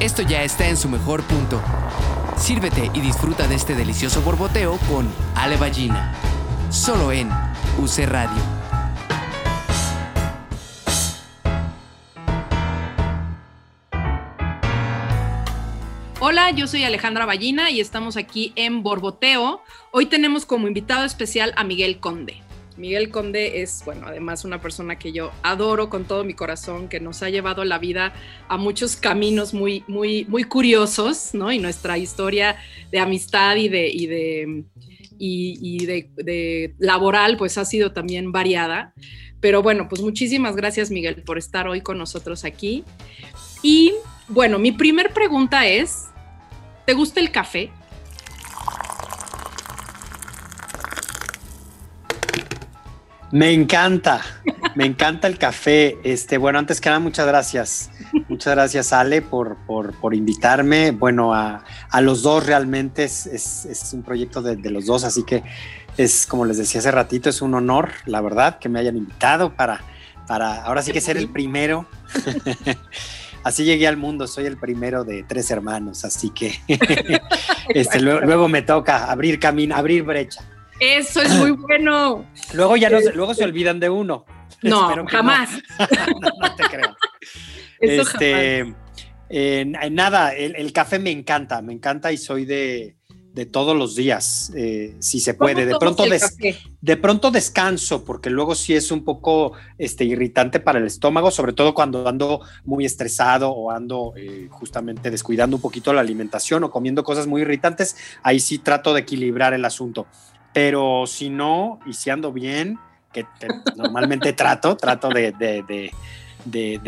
esto ya está en su mejor punto. Sírvete y disfruta de este delicioso borboteo con Ale Ballina. Solo en UC Radio. Hola, yo soy Alejandra Ballina y estamos aquí en Borboteo. Hoy tenemos como invitado especial a Miguel Conde. Miguel Conde es, bueno, además una persona que yo adoro con todo mi corazón, que nos ha llevado la vida a muchos caminos muy, muy, muy curiosos, ¿no? Y nuestra historia de amistad y de, y de, y, de, laboral, pues ha sido también variada. Pero bueno, pues muchísimas gracias, Miguel, por estar hoy con nosotros aquí. Y bueno, mi primer pregunta es, ¿te gusta el café? Me encanta, me encanta el café. Este, bueno, antes que nada, muchas gracias. Muchas gracias, Ale, por, por, invitarme. Bueno, a, los dos realmente es, un proyecto de, los dos, así que es, como les decía hace ratito, es un honor, la verdad, que me hayan invitado para, para ahora sí que ser el primero. así llegué al mundo, soy el primero de tres hermanos, así que este, luego me toca abrir camino, abrir brecha. Eso es muy bueno. luego ya no, luego se olvidan de uno. No, jamás. No. te creo. Eso este, nada, el, café me encanta, me encanta y soy de, todos los días, eh, si se puede. De pronto, de pronto descanso, porque luego sí es un poco este, irritante para el estómago, sobre todo cuando ando muy estresado o ando eh, justamente descuidando un poquito la alimentación o comiendo cosas muy irritantes. Ahí sí trato de equilibrar el asunto. Pero si no, y si ando bien, que normalmente trato, trato de,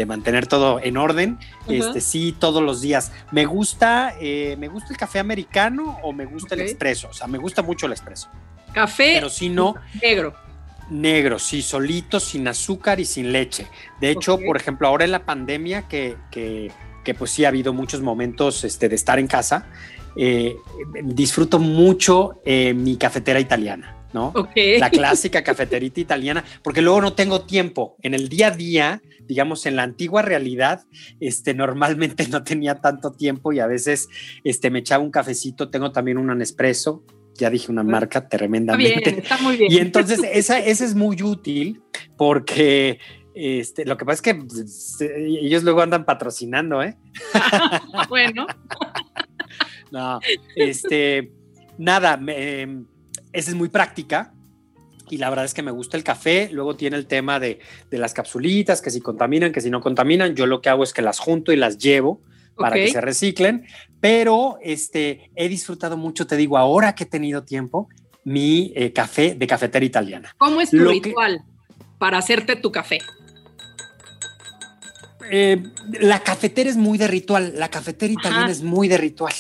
mantener todo en orden, este, sí, todos los días. Me gusta, eh, me gusta el café americano o me gusta el expreso, o sea, me gusta mucho el expreso. Café. Pero si no. Negro. Negro, sí, solito, sin azúcar y sin leche. De hecho, por ejemplo, ahora en la pandemia, que, que, que, pues sí ha habido muchos momentos este, de estar en casa, eh, disfruto mucho eh, mi cafetera italiana, ¿no? La clásica cafeterita italiana, porque luego no tengo tiempo. En el día a día, digamos, en la antigua realidad, este, normalmente no tenía tanto tiempo y a veces este, me echaba un cafecito. Tengo también un Nespresso, ya dije una marca tremendamente. está muy bien. Y entonces esa, esa es muy útil porque este, lo que pasa es que pues, ellos luego andan patrocinando, ¿eh? bueno. No, este, nada, em, esa es muy práctica y la verdad es que me gusta el café. Luego tiene el tema de, las capsulitas, que si contaminan, que si no contaminan. Yo lo que hago es que las junto y las llevo para que se reciclen. Pero este, he disfrutado mucho, te digo, ahora que he tenido tiempo, mi eh, café de cafetera italiana. ¿Cómo es tu ritual para hacerte tu café? Eh, la cafetera es muy de ritual, la cafetera italiana es muy de ritual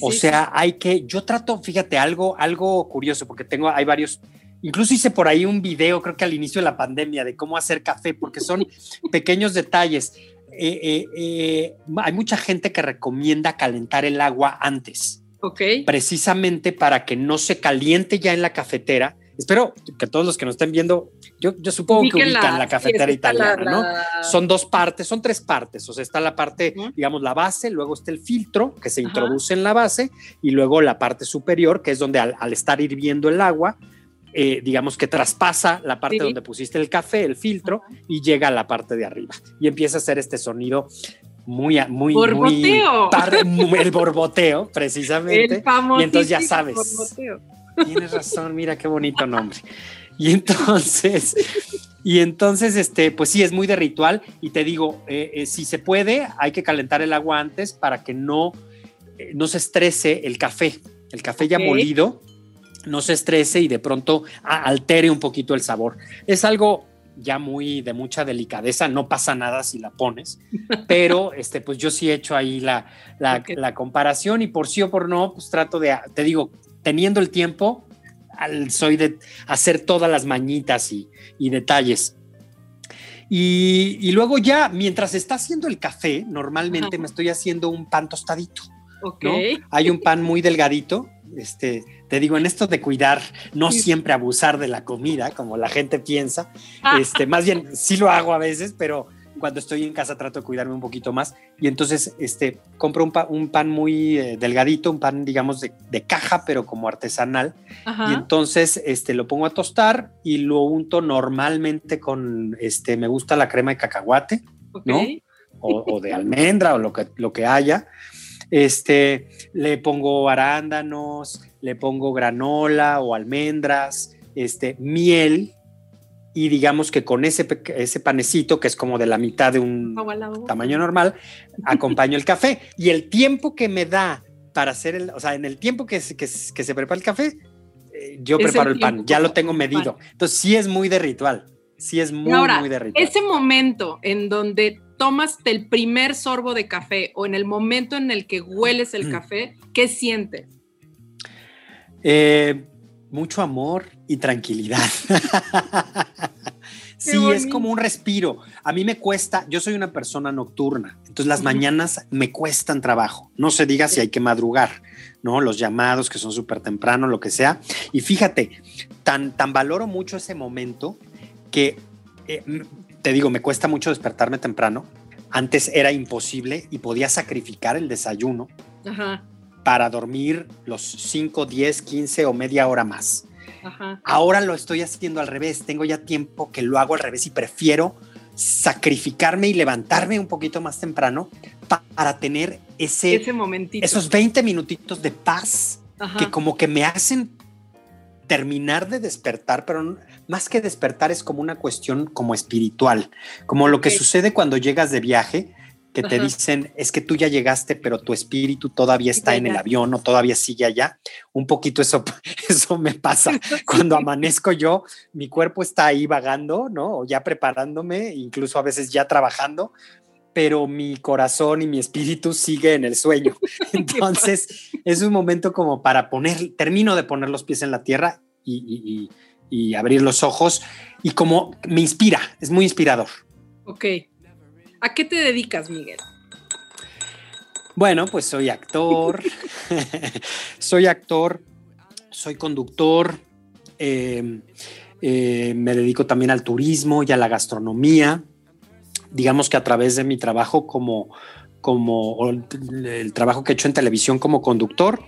o sea, hay que, yo trato, fíjate, algo, algo curioso, porque tengo, hay varios, incluso hice por ahí un video, creo que al inicio de la pandemia, de cómo hacer café, porque son pequeños detalles. Eh, eh, eh, hay mucha gente que recomienda calentar el agua antes. Ok. Precisamente para que no se caliente ya en la cafetera Espero que todos los que nos estén viendo, yo, yo supongo que ubican la, cafetera italiana, ¿no? Son dos partes, son tres partes. O sea, está la parte, digamos, la base, luego está el filtro que se introduce en la base y luego la parte superior, que es donde al, estar hirviendo el agua, eh, digamos que traspasa la parte donde pusiste el café, el filtro, y llega a la parte de arriba. Y empieza a hacer este sonido muy, muy, borboteo. muy el borboteo, precisamente. y entonces ya sabes. Borboteo Tienes razón, mira qué bonito nombre. Y entonces, y entonces, este, pues sí, es muy de ritual. Y te digo, eh, eh, si se puede, hay que calentar el agua antes para que no, eh, no se estrese el café. El café ya molido no se estrese y de pronto altere un poquito el sabor. Es algo ya muy de mucha delicadeza, no pasa nada si la pones, pero este, pues yo sí he hecho ahí la, la, la comparación y por sí o por no, pues trato de, te digo, teniendo el tiempo, soy de hacer todas las mañitas y, detalles. Y, luego ya, mientras está haciendo el café, normalmente me estoy haciendo un pan tostadito. Hay un pan muy delgadito. Este, te digo, en esto de cuidar, no siempre abusar de la comida, como la gente piensa. Este, más bien, sí lo hago a veces, pero cuando estoy en casa trato de cuidarme un poquito más y entonces este, compro un, un pan muy eh, delgadito, un pan digamos de, caja pero como artesanal y entonces este, lo pongo a tostar y lo unto normalmente con, este, me gusta la crema de cacahuate, ¿no? O, de almendra o lo que, lo que haya. Este, le pongo arándanos, le pongo granola o almendras, este, miel, y digamos que con ese, ese panecito, que es como de la mitad de un tamaño normal, acompaño el café. Y el tiempo que me da para hacer el, o sea, en el tiempo que, que, que se prepara el café, eh, yo preparo el, pan, ya lo tengo medido. Entonces sí es muy de ritual, sí es muy, muy de ritual. Ese momento en donde tomas el primer sorbo de café o en el momento en el que hueles el café, ¿qué sientes? Eh, mucho amor y tranquilidad. sí, es como un respiro. A mí me cuesta, yo soy una persona nocturna, entonces las mañanas me cuestan trabajo. No se diga si hay que madrugar, ¿no? Los llamados que son súper temprano, lo que sea. Y fíjate, tan, tan valoro mucho ese momento que, eh, te digo, me cuesta mucho despertarme temprano. Antes era imposible y podía sacrificar el desayuno. Ajá para dormir los 5, 10, 15 o media hora más. Ahora lo estoy haciendo al revés, tengo ya tiempo que lo hago al revés y prefiero sacrificarme y levantarme un poquito más temprano para tener ese, ese momentito. esos 20 minutitos de paz que como que me hacen terminar de despertar, pero más que despertar es como una cuestión como espiritual, como lo que sucede cuando llegas de viaje, que te dicen, es que tú ya llegaste, pero tu espíritu todavía está en el avión o todavía sigue allá. Un poquito eso, eso me pasa. Cuando amanezco yo, mi cuerpo está ahí vagando, ¿no? O ya preparándome, incluso a veces ya trabajando, pero mi corazón y mi espíritu sigue en el sueño. Entonces, es un momento como para poner, termino de poner los pies en la tierra y, y abrir los ojos y como me inspira, es muy inspirador. Ok. ¿A qué te dedicas, Miguel? Bueno, pues soy actor, soy actor, soy conductor, em, eh, me dedico también al turismo y a la gastronomía. Digamos que a través de mi trabajo como, como el trabajo que he hecho en televisión como conductor,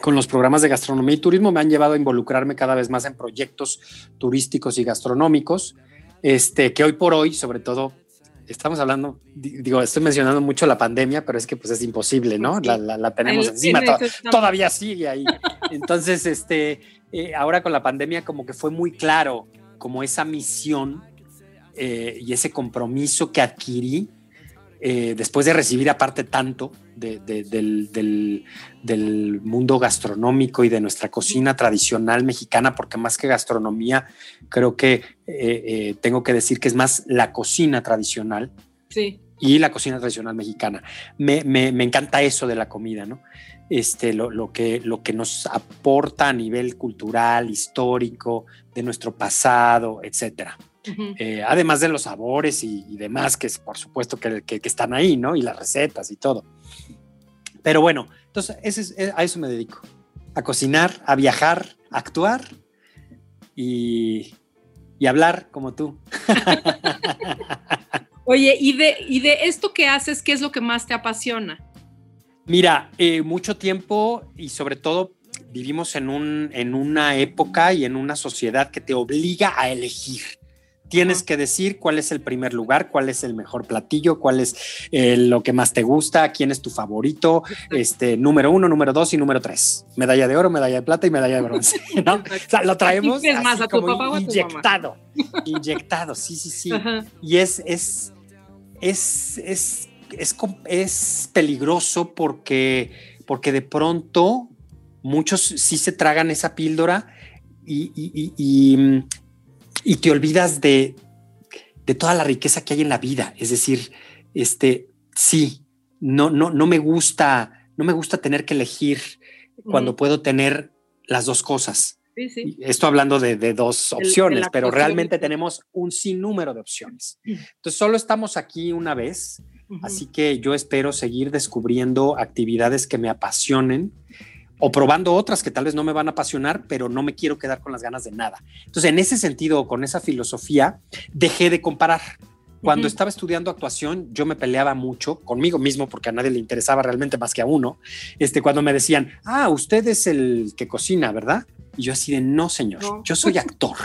con los programas de gastronomía y turismo me han llevado a involucrarme cada vez más en proyectos turísticos y gastronómicos, este, que hoy por hoy, sobre todo estamos hablando, digo, estoy mencionando mucho la pandemia, pero es que pues es imposible, ¿no? La, tenemos encima, todavía sigue ahí. Entonces, este, eh, ahora con la pandemia como que fue muy claro como esa misión eh, y ese compromiso que adquirí eh, después de recibir aparte tanto del, mundo gastronómico y de nuestra cocina tradicional mexicana, porque más que gastronomía, creo que eh, eh, tengo que decir que es más la cocina tradicional. Y la cocina tradicional mexicana. Me, encanta eso de la comida, ¿no? Este, lo, que, lo que nos aporta a nivel cultural, histórico, de nuestro pasado, etcétera. Eh, además de los sabores y, demás, que es por supuesto que, están ahí, ¿no? Y las recetas y todo. Pero bueno, entonces eh, a eso me dedico, a cocinar, a viajar, a actuar y, hablar como tú. Oye, ¿y de, ¿y de esto que haces, qué es lo que más te apasiona? Mira, eh, mucho tiempo y sobre todo vivimos en, un, en una época y en una sociedad que te obliga a elegir Tienes que decir cuál es el primer lugar, cuál es el mejor platillo, cuál es eh, lo que más te gusta, quién es tu favorito, este número uno, número dos y número tres. Medalla de oro, medalla de plata y medalla de bronce. ¿no? O sea, lo traemos más, a tu papá inyectado, inyectado, sí, sí, sí. Y es, es, es, es, es, es peligroso porque, porque de pronto muchos sí se tragan esa píldora y, y, y te olvidas de, toda la riqueza que hay en la vida. Es decir, este, sí, no, no, no me gusta, no me gusta tener que elegir cuando puedo tener las dos cosas. Esto hablando de, dos opciones, pero realmente tenemos un sinnúmero de opciones. Entonces, solo estamos aquí una vez, así que yo espero seguir descubriendo actividades que me apasionen o probando otras que tal vez no me van a apasionar, pero no me quiero quedar con las ganas de nada. Entonces, en ese sentido, con esa filosofía, dejé de comparar. Cuando estaba estudiando actuación, yo me peleaba mucho conmigo mismo porque a nadie le interesaba realmente más que a uno. Este, cuando me decían, ah, usted es el que cocina, ¿verdad? Y yo así de, no, señor, yo soy actor,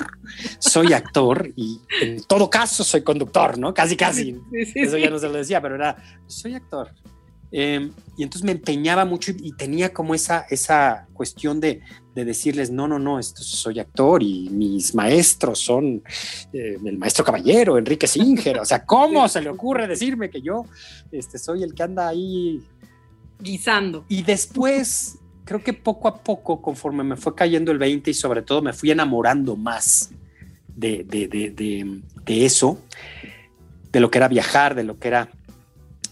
soy actor y en todo caso soy conductor, ¿no? Casi, casi. Eso ya no se lo decía, pero era, soy actor. Em, y entonces me empeñaba mucho y, tenía como esa, esa cuestión de, de, decirles, no, no, no, esto, soy actor y mis maestros son eh, el maestro caballero, Enrique Singer. O sea, ¿cómo se le ocurre decirme que yo este, soy el que anda ahí guisando? Y después, creo que poco a poco, conforme me fue cayendo el 20 y sobre todo me fui enamorando más de, de, de, de eso, de lo que era viajar, de lo que era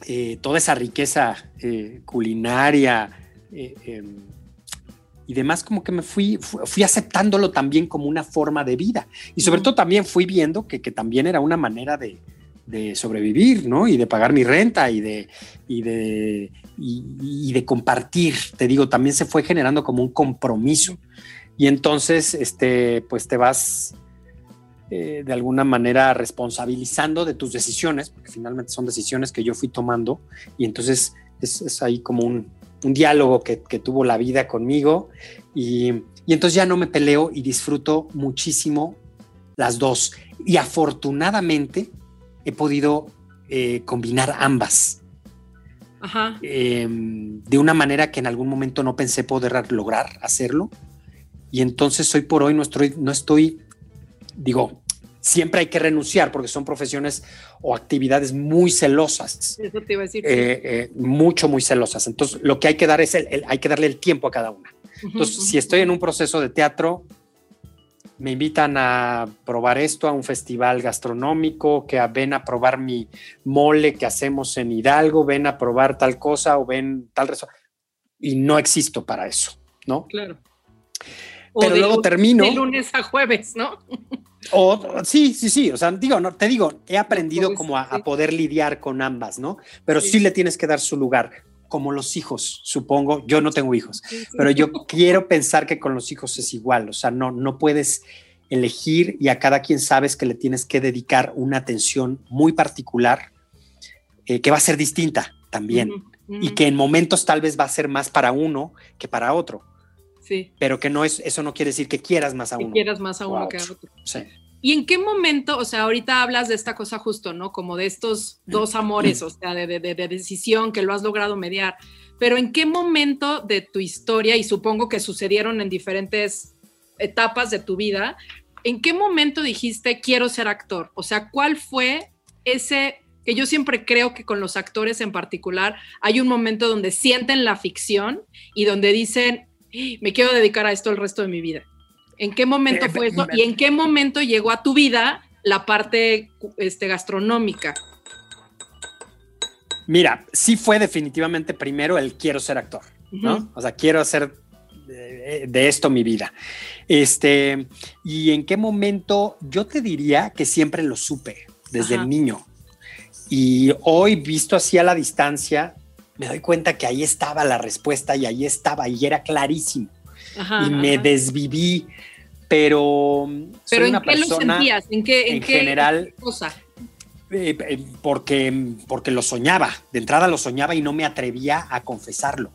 eh, toda esa riqueza eh, culinaria eh, em, y demás, como que me fui, fui aceptándolo también como una forma de vida. Y sobre todo también fui viendo que, también era una manera de, sobrevivir, ¿no? Y de pagar mi renta y de, y de, y de compartir. Te digo, también se fue generando como un compromiso. Y entonces, este, pues te vas eh, de alguna manera responsabilizando de tus decisiones, porque finalmente son decisiones que yo fui tomando y entonces es, ahí como un, diálogo que, tuvo la vida conmigo y, entonces ya no me peleo y disfruto muchísimo las dos y afortunadamente he podido eh, combinar ambas. Em, de una manera que en algún momento no pensé poder lograr hacerlo. Y entonces hoy por hoy no estoy, no estoy digo, siempre hay que renunciar porque son profesiones o actividades muy celosas. Eso te iba a decir. Eh, eh, mucho, muy celosas. Entonces, lo que hay que dar es el, hay que darle el tiempo a cada una. Entonces, si estoy en un proceso de teatro, me invitan a probar esto a un festival gastronómico, que ven a probar mi mole que hacemos en Hidalgo, ven a probar tal cosa o ven tal y no existo para eso, ¿no? Claro. Pero luego termino. De lunes a jueves, ¿no? O, sí, sí, sí. O sea, digo, no, te digo, he aprendido como a, poder lidiar con ambas, ¿no? Pero sí. le tienes que dar su lugar, como los hijos, supongo. Yo no tengo hijos, pero yo quiero pensar que con los hijos es igual. O sea, no, no puedes elegir y a cada quien sabes que le tienes que dedicar una atención muy particular eh, que va a ser distinta también y que en momentos tal vez va a ser más para uno que para otro. Sí. Pero que no es, eso no quiere decir que quieras más a uno. Que quieras más a uno que a otro. Sí. ¿Y en qué momento, o sea, ahorita hablas de esta cosa justo, ¿no? Como de estos dos amores, o sea, de, de, decisión que lo has logrado mediar, pero en qué momento de tu historia, y supongo que sucedieron en diferentes etapas de tu vida, ¿en qué momento dijiste quiero ser actor? O sea, ¿cuál fue ese que yo siempre creo que con los actores en particular hay un momento donde sienten la ficción y donde dicen, me quiero dedicar a esto el resto de mi vida. ¿En qué momento eh, fue eso? ¿Y en qué momento llegó a tu vida la parte este, gastronómica? Mira, sí fue definitivamente primero el quiero ser actor, ¿no? O sea, quiero hacer de, esto mi vida. Este, y en qué momento yo te diría que siempre lo supe desde el niño. Y hoy, visto así a la distancia, me doy cuenta que ahí estaba la respuesta y ahí estaba y era clarísimo. y me desviví, pero... ¿Pero en qué lo sentías? ¿En qué, en, general, cosa? Eh, eh, porque, porque lo soñaba, de entrada lo soñaba y no me atrevía a confesarlo.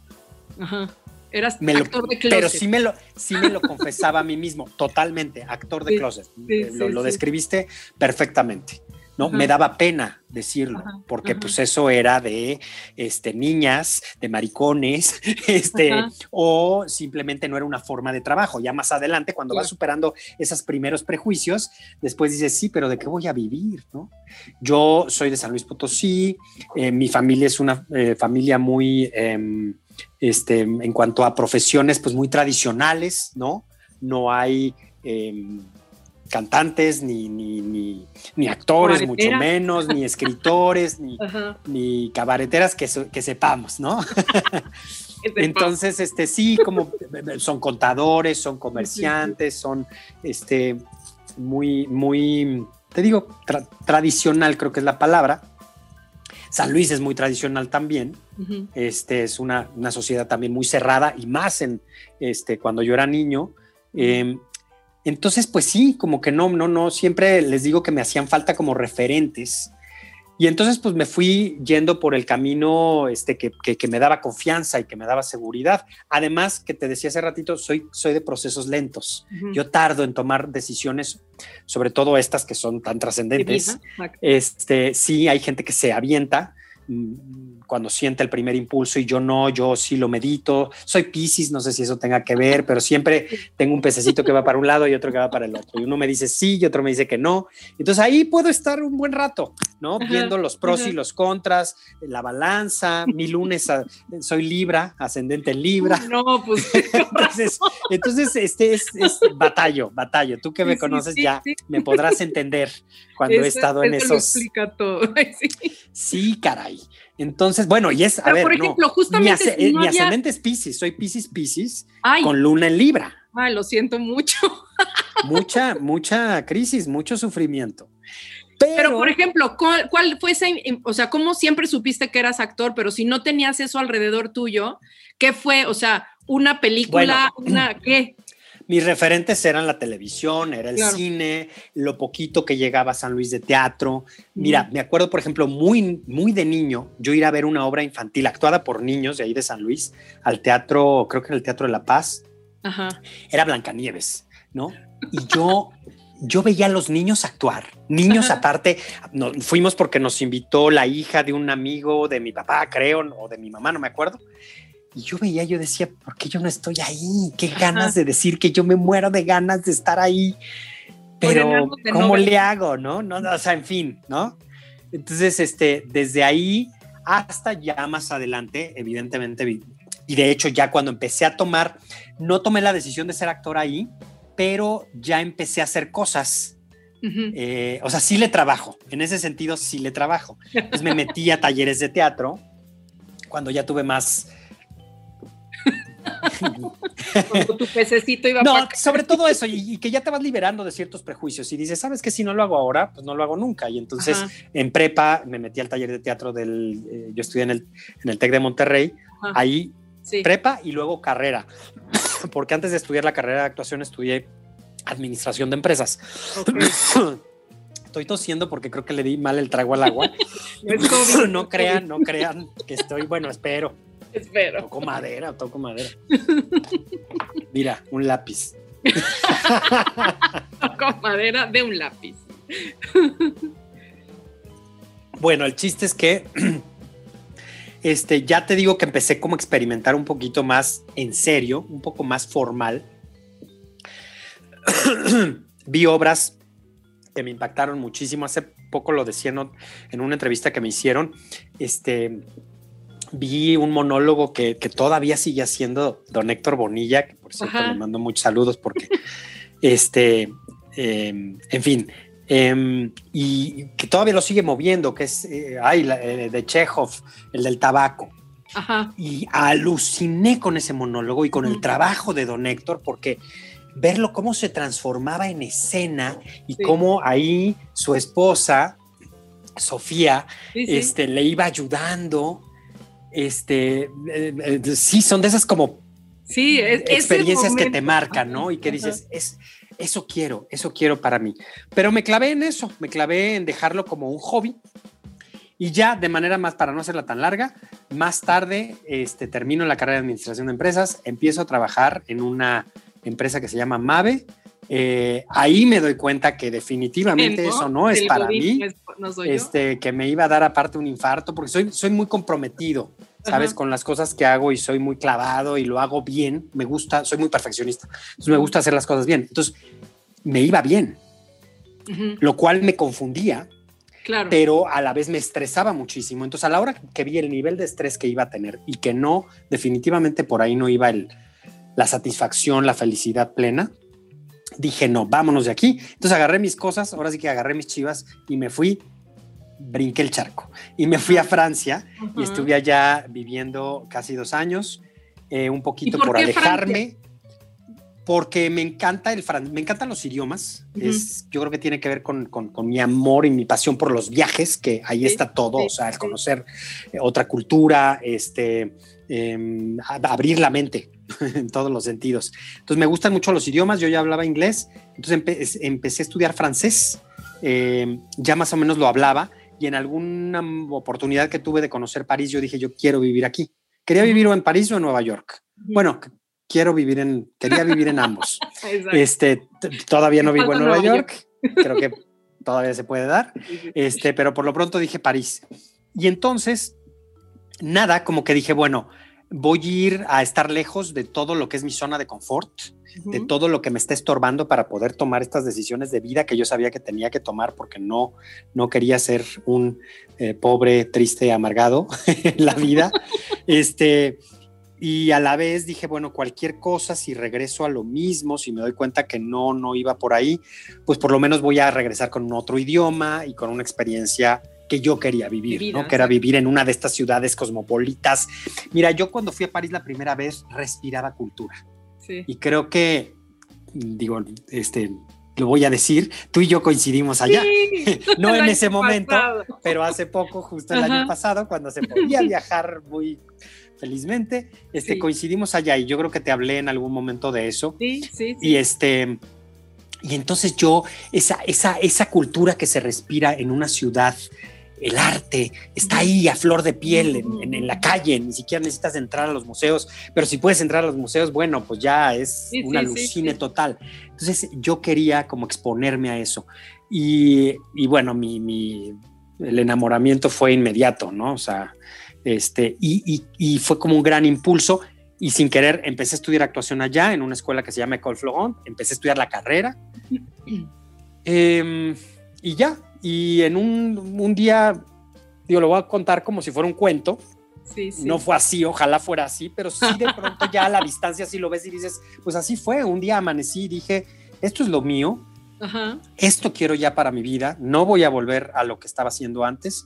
Ajá. Eras actor de closet. Pero sí me lo, sí me lo confesaba a mí mismo, totalmente, actor de closet. Eh, lo, describiste perfectamente. ¿No? Me daba pena decirlo, porque pues eso era de este, niñas, de maricones, este, o simplemente no era una forma de trabajo. Ya más adelante, cuando vas superando esos primeros prejuicios, después dices, sí, pero ¿de qué voy a vivir? ¿no? Yo soy de San Luis Potosí, eh, mi familia es una eh, familia muy, em, este, en cuanto a profesiones, pues muy tradicionales, ¿no? No hay... Em, cantantes, ni, ni, ni, actores, mucho menos, ni escritores, ni, ni cabareteras que, que sepamos, ¿no? Entonces, este, sí, como son contadores, son comerciantes, son este, muy, muy, te digo, tradicional, creo que es la palabra. San Luis es muy tradicional también. Este es una, una, sociedad también muy cerrada y más en este cuando yo era niño. Entonces, pues sí, como que no, no, no, siempre les digo que me hacían falta como referentes Y entonces pues me fui yendo por el camino este, que, que, me daba confianza y que me daba seguridad. Además, que te decía hace ratito, soy, soy de procesos lentos. Yo tardo en tomar decisiones, sobre todo estas que son tan trascendentes. Este, sí, hay gente que se avienta cuando siente el primer impulso y yo no, yo sí lo medito. Soy Pisces, no sé si eso tenga que ver, pero siempre tengo un pececito que va para un lado y otro que va para el otro. Y uno me dice sí y otro me dice que no. Entonces ahí puedo estar un buen rato, ¿no? Viendo los pros y los contras, la balanza. Mi lunes soy Libra, ascendente en Libra. No, pues. entonces, entonces este es, batallo, batallo. Tú que me conoces ya me podrás entender cuando he estado en esos. Lo explica todo. sí, caray. Entonces, bueno, y es, a ver, por ejemplo, justamente mi, mi ascendente es Pisces, soy Pisces, Pisces, con luna en Libra. Ay, lo siento mucho. mucha, mucha crisis, mucho sufrimiento. Pero, por ejemplo, ¿cuál, fue ese, o sea, cómo siempre supiste que eras actor, pero si no tenías eso alrededor tuyo, ¿qué fue? O sea, una película, una, ¿qué? Mis referentes eran la televisión, era el cine, lo poquito que llegaba a San Luis de teatro. Mira, me acuerdo, por ejemplo, muy, muy de niño, yo ir a ver una obra infantil actuada por niños de ahí de San Luis al teatro, creo que en el Teatro de la Paz. Ajá. Era Blancanieves, ¿no? Y yo yo veía a los niños actuar, niños aparte, no, fuimos porque nos invitó la hija de un amigo de mi papá, creo, o de mi mamá, no me acuerdo, y yo veía, yo decía, ¿por qué yo no estoy ahí? Qué ganas de decir que yo me muero de ganas de estar ahí. Pero, ¿cómo le hago? ¿no? ¿no? O sea, en fin, ¿no? Entonces, este, desde ahí hasta ya más adelante, evidentemente, y de hecho ya cuando empecé a tomar, no tomé la decisión de ser actor ahí, pero ya empecé a hacer cosas. Eh, o sea, sí le trabajo, en ese sentido sí le trabajo. Entonces me metí a talleres de teatro cuando ya tuve más, tu pececito iba No, sobre todo eso, y, que ya te vas liberando de ciertos prejuicios y dices, ¿sabes que Si no lo hago ahora, pues no lo hago nunca. Y entonces en prepa me metí al taller de teatro del, eh, yo estudié en el, en el TEC de Monterrey, ahí prepa y luego carrera, porque antes de estudiar la carrera de actuación estudié administración de empresas. Estoy tosiendo porque creo que le di mal el trago al agua. no crean, no crean que estoy, bueno, espero. Espero. Toco madera, toco madera. Mira, un lápiz. toco madera de un lápiz. bueno, el chiste es que este, ya te digo que empecé como a experimentar un poquito más en serio, un poco más formal. Vi obras que me impactaron muchísimo. Hace poco lo decía en una entrevista que me hicieron. Este, vi un monólogo que, todavía sigue haciendo don Héctor Bonilla, que por cierto le mando muchos saludos porque, este, em, en fin, em, y que todavía lo sigue moviendo, que es, eh, ay, eh, de Chekhov, el del tabaco. Y aluciné con ese monólogo y con el trabajo de don Héctor porque verlo cómo se transformaba en escena y cómo ahí su esposa, Sofía, Este, le iba ayudando este, eh, eh, sí, son de esas como sí, experiencias que te marcan, ¿no? Y que dices, es, eso quiero, eso quiero para mí. Pero me clavé en eso, me clavé en dejarlo como un hobby. Y ya de manera más, para no hacerla tan larga, más tarde este, termino la carrera de administración de empresas, empiezo a trabajar en una empresa que se llama Mave. Eh, ahí me doy cuenta que definitivamente eso no es para mí, este, que me iba a dar aparte un infarto, porque soy, soy muy comprometido. ¿sabes? Con las cosas que hago y soy muy clavado y lo hago bien. Me gusta, soy muy perfeccionista. Entonces me gusta hacer las cosas bien. Entonces me iba bien, lo cual me confundía. Claro. Pero a la vez me estresaba muchísimo. Entonces, a la hora que vi el nivel de estrés que iba a tener y que no, definitivamente por ahí no iba el, la satisfacción, la felicidad plena, dije, no, vámonos de aquí. Entonces agarré mis cosas, ahora sí que agarré mis chivas y me fui brinqué el charco y me fui a Francia y estuve allá viviendo casi dos años, eh, un poquito por, alejarme. Porque me encanta el me encantan los idiomas. es, yo creo que tiene que ver con, con, mi amor y mi pasión por los viajes, que ahí está todo, o sea, el conocer eh, otra cultura, este, em, abrir la mente en todos los sentidos. Entonces me gustan mucho los idiomas, yo ya hablaba inglés, entonces empecé a estudiar francés, em, ya más o menos lo hablaba, y en alguna oportunidad que tuve de conocer París, yo dije, yo quiero vivir aquí. Quería vivir o en París o en Nueva York. Bueno, quiero vivir en, quería vivir en ambos. este, todavía no vivo en Nueva York. Creo que todavía se puede dar. Este, pero por lo pronto dije París. Y entonces, nada, como que dije, bueno, voy a ir a estar lejos de todo lo que es mi zona de confort, de todo lo que me está estorbando para poder tomar estas decisiones de vida que yo sabía que tenía que tomar porque no, no quería ser un eh, pobre, triste, amargado en la vida. este, y a la vez dije, bueno, cualquier cosa, si regreso a lo mismo, si me doy cuenta que no, no iba por ahí, pues por lo menos voy a regresar con otro idioma y con una experiencia que yo quería vivir, ¿no? Que era vivir en una de estas ciudades cosmopolitas. Mira, yo cuando fui a París la primera vez respiraba cultura. Sí. Y creo que, digo, este, lo voy a decir, tú y yo coincidimos allá. no en ese momento, pero hace poco, justo el año pasado, cuando se podía viajar muy felizmente, este, coincidimos allá y yo creo que te hablé en algún momento de eso. Sí, sí. Y este, y entonces yo, esa, esa, esa cultura que se respira en una ciudad, el arte está ahí a flor de piel en, la calle, ni siquiera necesitas entrar a los museos, pero si puedes entrar a los museos, bueno, pues ya es una alucine total. Entonces yo quería como exponerme a eso y, bueno, mi, el enamoramiento fue inmediato, ¿no? O sea, este, y, fue como un gran impulso y sin querer empecé a estudiar actuación allá en una escuela que se llama École Florent, empecé a estudiar la carrera em, y ya, y en un, día, digo, lo voy a contar como si fuera un cuento. Sí, sí. No fue así, ojalá fuera así, pero sí de pronto ya a la distancia sí lo ves y dices, pues así fue. Un día amanecí y dije, esto es lo mío, esto quiero ya para mi vida, no voy a volver a lo que estaba haciendo antes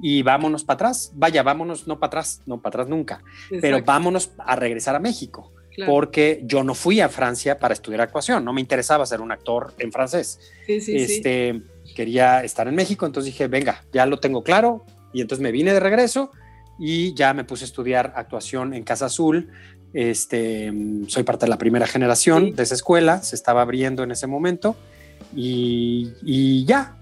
y vámonos para atrás. Vaya, vámonos, no para atrás, no para atrás nunca, pero vámonos a regresar a México. Porque yo no fui a Francia para estudiar actuación, no me interesaba ser un actor en francés. Sí, sí, este, quería estar en México, entonces dije, venga, ya lo tengo claro, y entonces me vine de regreso y ya me puse a estudiar actuación en Casa Azul. Este, soy parte de la primera generación de esa escuela, se estaba abriendo en ese momento y, ya.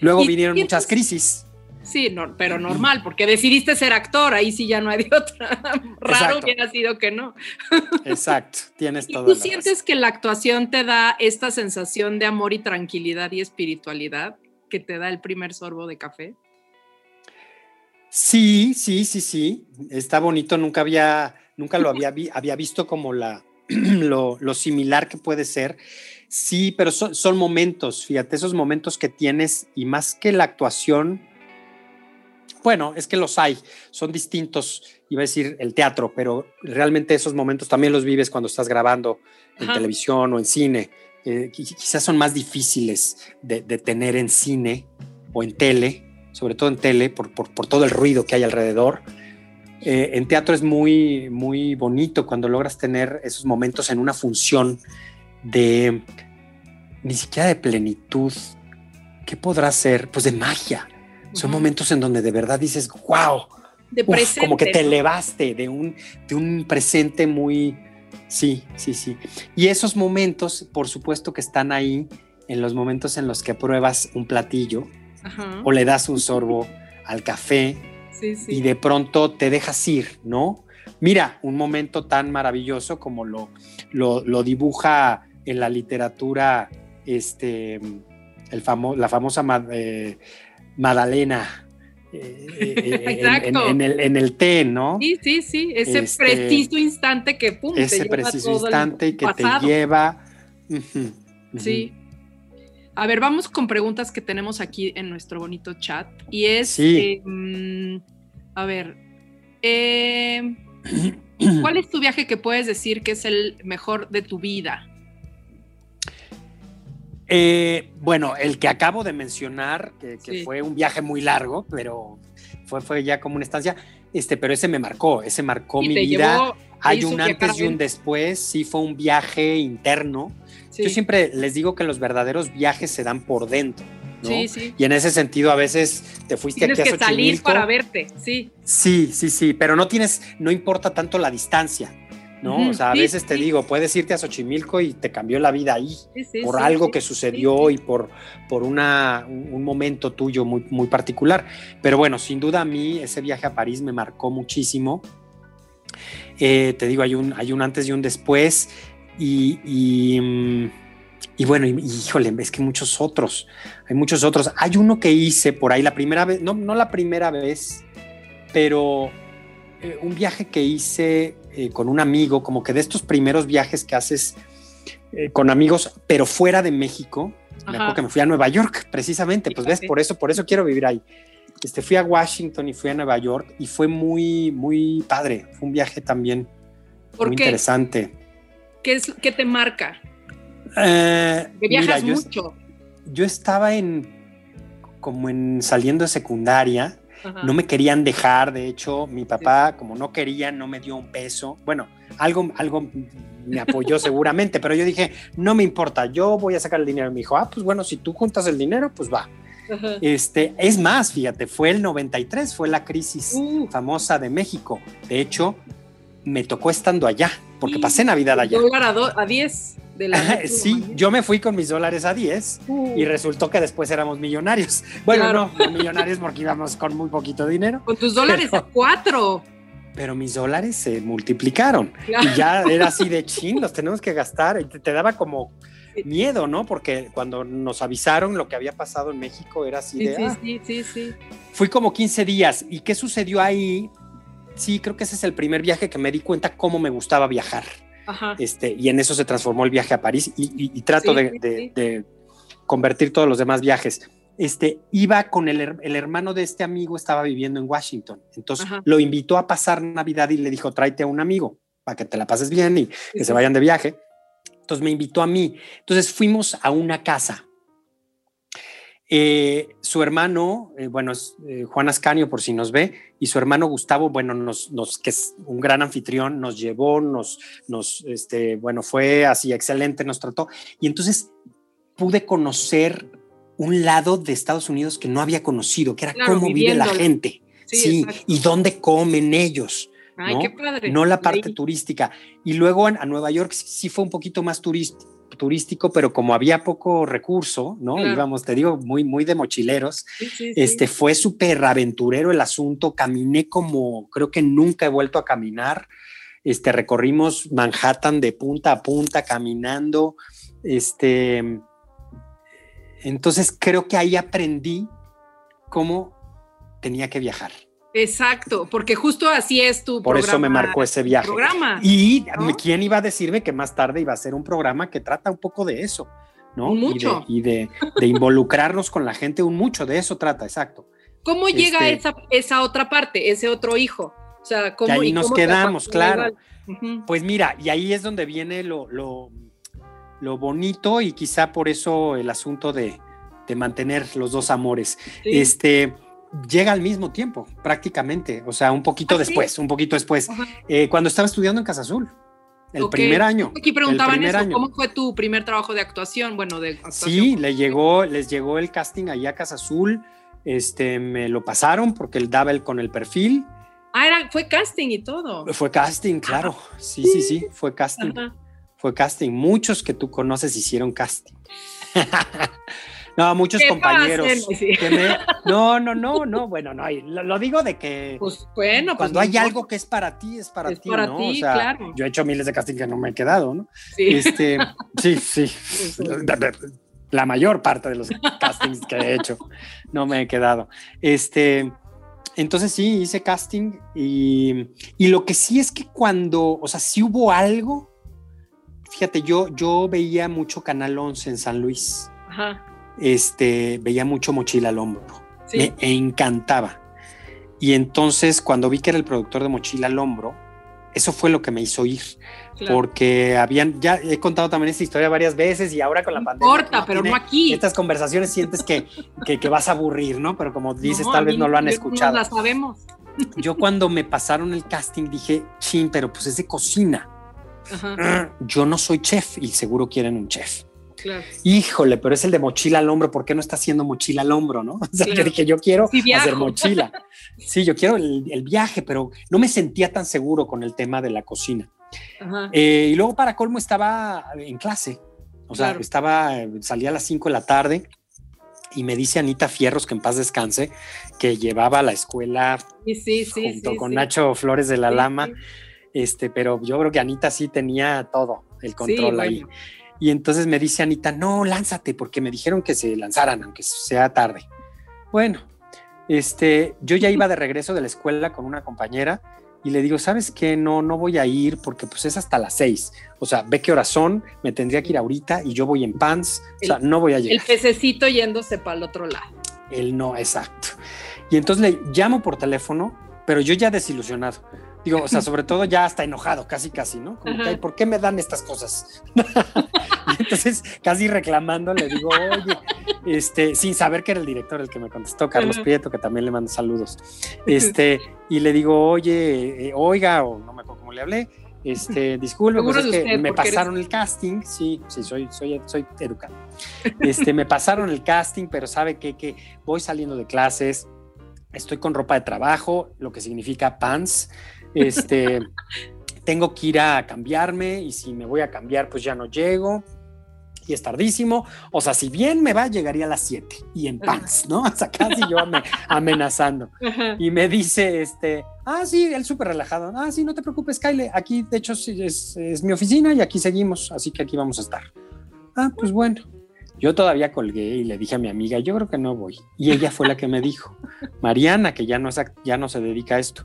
Luego vinieron muchas crisis. Sí, no, pero normal, porque decidiste ser actor, ahí sí ya no hay de otra. Raro hubiera sido que no. Exacto, tienes todo. ¿Tú sientes que la actuación te da esta sensación de amor y tranquilidad y espiritualidad que te da el primer sorbo de café? Sí, sí, sí, sí. Está bonito, nunca había, nunca lo había, había visto como la, lo, lo, similar que puede ser. Sí, pero son, son momentos, fíjate, esos momentos que tienes y más que la actuación, bueno, es que los hay, son distintos, iba a decir el teatro, pero realmente esos momentos también los vives cuando estás grabando en televisión o en cine. Eh, quizás son más difíciles de, tener en cine o en tele, sobre todo en tele, por, todo el ruido que hay alrededor. Eh, en teatro es muy, muy bonito cuando logras tener esos momentos en una función de ni siquiera de plenitud. ¿Qué podrá ser? Pues de magia son momentos en donde de verdad dices, wow, de como que te elevaste de un, de un presente muy... Sí, sí, sí. Y esos momentos, por supuesto que están ahí en los momentos en los que pruebas un platillo o le das un sorbo al café y de pronto te dejas ir, ¿no? Mira, un momento tan maravilloso como lo, lo, dibuja en la literatura este, el la famosa eh, Madalena. Eh, eh, en, el, en, el, té, ¿no? Sí, sí, sí, ese este, preciso instante que pum, ese preciso instante que te lleva. Sí. A ver, vamos con preguntas que tenemos aquí en nuestro bonito chat. Y es, em, a ver, em, ¿cuál es tu viaje que puedes decir que es el mejor de tu vida? Eh, bueno, el que acabo de mencionar, que, fue un viaje muy largo, pero fue, fue ya como una estancia, este, pero ese me marcó, ese marcó mi vida. Hay un antes y un después, sí fue un viaje interno. Yo siempre les digo que los verdaderos viajes se dan por dentro. ¿no? Sí, sí. Y en ese sentido, a veces te fuiste tienes aquí a que salir para verte, sí. Sí, sí, sí, pero no tienes, no importa tanto la distancia ¿no? O sea, a veces te digo, puedes irte a Xochimilco y te cambió la vida ahí, por algo que sucedió y por, por una, un momento tuyo muy, muy particular. Pero bueno, sin duda a mí ese viaje a París me marcó muchísimo. Eh, te digo, hay un, hay un antes y un después y, y, bueno, híjole, es que muchos otros, hay muchos otros. Hay uno que hice por ahí la primera vez, no, no la primera vez, pero eh, un viaje que hice eh, con un amigo, como que de estos primeros viajes que haces eh, con amigos, pero fuera de México. Me acuerdo que me fui a Nueva York, precisamente. Pues ves, por eso, por eso quiero vivir ahí. Este, fui a Washington y fui a Nueva York y fue muy, muy padre. Fue un viaje también muy interesante. ¿Qué, es, qué te marca? Eh, viajas mucho. Yo estaba en, como en saliendo de secundaria no me querían dejar, de hecho, mi papá, como no quería, no me dio un peso. Bueno, algo, algo me apoyó seguramente, pero yo dije, no me importa, yo voy a sacar el dinero. Me dijo, ah, pues bueno, si tú juntas el dinero, pues va. Este, es más, fíjate, fue el 93, fue la crisis uh. famosa de México. De hecho, me tocó estando allá, porque pasé Navidad allá. Dólar a 10 sí, yo me fui con mis dólares a 10 y uh. resultó que después éramos millonarios. Bueno, no, millonarios porque íbamos con muy poquito dinero. Con tus dólares a 4. Pero mis dólares se multiplicaron y ya era así de chin, los tenemos que gastar. Y te, daba como miedo, ¿no? Porque cuando nos avisaron lo que había pasado en México era así de. Sí, ah". sí, sí, sí. Fui como 15 días. ¿Y qué sucedió ahí? Sí, creo que ese es el primer viaje que me di cuenta cómo me gustaba viajar. Este, y en eso se transformó el viaje a París y, trato de, convertir todos los demás viajes. Este, iba con el, hermano de este amigo, estaba viviendo en Washington. Entonces lo invitó a pasar Navidad y le dijo, tráete a un amigo para que te la pases bien y que se vayan de viaje. Entonces me invitó a mí. Entonces fuimos a una casa eh, su hermano, eh, bueno, es eh, Juan Ascanio, por si nos ve, y su hermano Gustavo, bueno, nos, nos, que es un gran anfitrión, nos llevó, nos, nos, este, bueno, fue así excelente, nos trató. Y entonces pude conocer un lado de Estados Unidos que no había conocido, que era cómo vive la gente, sí, y dónde comen ellos. Ay, ¿no? qué padre. No la parte turística. Y luego a, a Nueva York sí fue un poquito más turístico turístico, pero como había poco recurso, ¿no? Íbamos, te digo, muy, muy de mochileros. este fue súper aventurero el asunto. Caminé como creo que nunca he vuelto a caminar. Este recorrimos Manhattan de punta a punta caminando. Este, entonces creo que ahí aprendí cómo tenía que viajar. Exacto, porque justo así es tu Por eso me marcó ese viaje. y quién iba a decirme que más tarde iba a ser un programa que trata un poco de eso, ¿no? mucho. Y, de, involucrarnos con la gente, un mucho, de eso trata, exacto. ¿Cómo llega este esa, esa otra parte, ese otro hijo? O sea, ¿cómo, y ahí nos quedamos, claro. Pues mira, y ahí es donde viene lo, lo, bonito y quizá por eso el asunto de, mantener los dos amores. Este llega al mismo tiempo, prácticamente, o sea, un poquito ¿Ah, después, un poquito después, eh, cuando estaba estudiando en Casa Azul. El primer año. Aquí preguntaban eso, ¿cómo fue tu primer trabajo de actuación? Bueno, de actuación. Sí, le llegó, les llegó el casting allá a Casa Azul, este, me lo pasaron porque él daba el con el perfil. Ah, era, fue casting y todo. Fue casting, claro. Sí, sí, sí, fue casting. Fue casting. Muchos que tú conoces hicieron casting. No, muchos compañeros. no, no, no, no, bueno, no, lo, digo de que pues bueno, pues cuando hay algo que es para ti, es para ti, ¿no? o sea, yo he hecho miles de castings que no me he quedado, ¿no? Sí, este, sí, sí. La mayor parte de los castings que he hecho no me he quedado. Este, entonces sí, hice casting y, y lo que sí es que cuando, o sea, sí hubo algo, fíjate, yo, yo veía mucho Canal 11 en San Luis. Ajá este, veía mucho mochila al hombro. Me encantaba. Y entonces cuando vi que era el productor de mochila al hombro, eso fue lo que me hizo ir. Porque habían, ya he contado también esta historia varias veces y ahora con la pandemia. Importa, pero no aquí. Estas conversaciones sientes que, que, vas a aburrir, ¿no? Pero como dices, tal vez no lo han escuchado. No la sabemos. Yo cuando me pasaron el casting dije, chin, pero pues es de cocina. Yo no soy chef y seguro quieren un chef. Híjole, pero es el de mochila al hombro, ¿por qué no está haciendo mochila al hombro, no? O sea, yo dije, yo quiero hacer mochila. Sí, yo quiero el, viaje, pero no me sentía tan seguro con el tema de la cocina. Eh, y luego para colmo estaba en clase, o sea, estaba, salía a las 5 de la tarde y me dice Anita Fierros, que en paz descanse, que llevaba a la escuela junto con Nacho Flores de la Lama, este, pero yo creo que Anita sí tenía todo el control ahí. Y entonces me dice Anita, no, lánzate, porque me dijeron que se lanzaran, aunque sea tarde. Bueno, este, yo ya iba de regreso de la escuela con una compañera y le digo, ¿sabes qué? No, no voy a ir porque pues es hasta las seis. O sea, ve qué horas son, me tendría que ir ahorita y yo voy en pants. O sea, no voy a llegar. El pececito yéndose para el otro lado. El no, exacto. Y entonces le llamo por teléfono, pero yo ya desilusionado. Digo, o sea, sobre todo ya hasta enojado, casi, casi, ¿no? Como que, ¿por qué me dan estas cosas? y entonces, casi reclamando, le digo, oye, este, sin saber que era el director el que me contestó, Carlos Prieto, que también le mando saludos. Este, y le digo, oye, eh, oiga, o no me acuerdo cómo le hablé, este, disculpe, pues es que me pasaron el casting, sí, sí, soy, soy, soy educado. Este, me pasaron el casting, pero sabe que, que voy saliendo de clases, estoy con ropa de trabajo, lo que significa pants, este, tengo que ir a cambiarme y si me voy a cambiar, pues ya no llego y es tardísimo. O sea, si bien me va, llegaría a las 7 y en pants, ¿no? Hasta casi yo amenazando. Y me dice, este, ah, sí, él súper relajado. Ah, sí, no te preocupes, Kyle. Aquí, de hecho, es, es mi oficina y aquí seguimos, así que aquí vamos a estar. Ah, pues bueno. Yo todavía colgué y le dije a mi amiga, yo creo que no voy. Y ella fue la que me dijo, Mariana, que ya no, ya no se dedica a esto,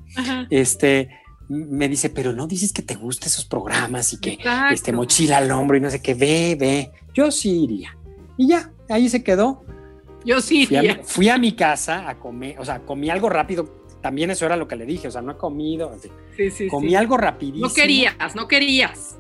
este, me dice, pero no dices que te gustan esos programas y que este, mochila al hombro y no sé qué, ve, ve. Yo sí iría. Y ya, ahí se quedó. Yo sí fui iría. A, fui a mi casa a comer, o sea, comí algo rápido. También eso era lo que le dije, o sea, no he comido. Sí, sí, comí algo rapidísimo. No querías, no querías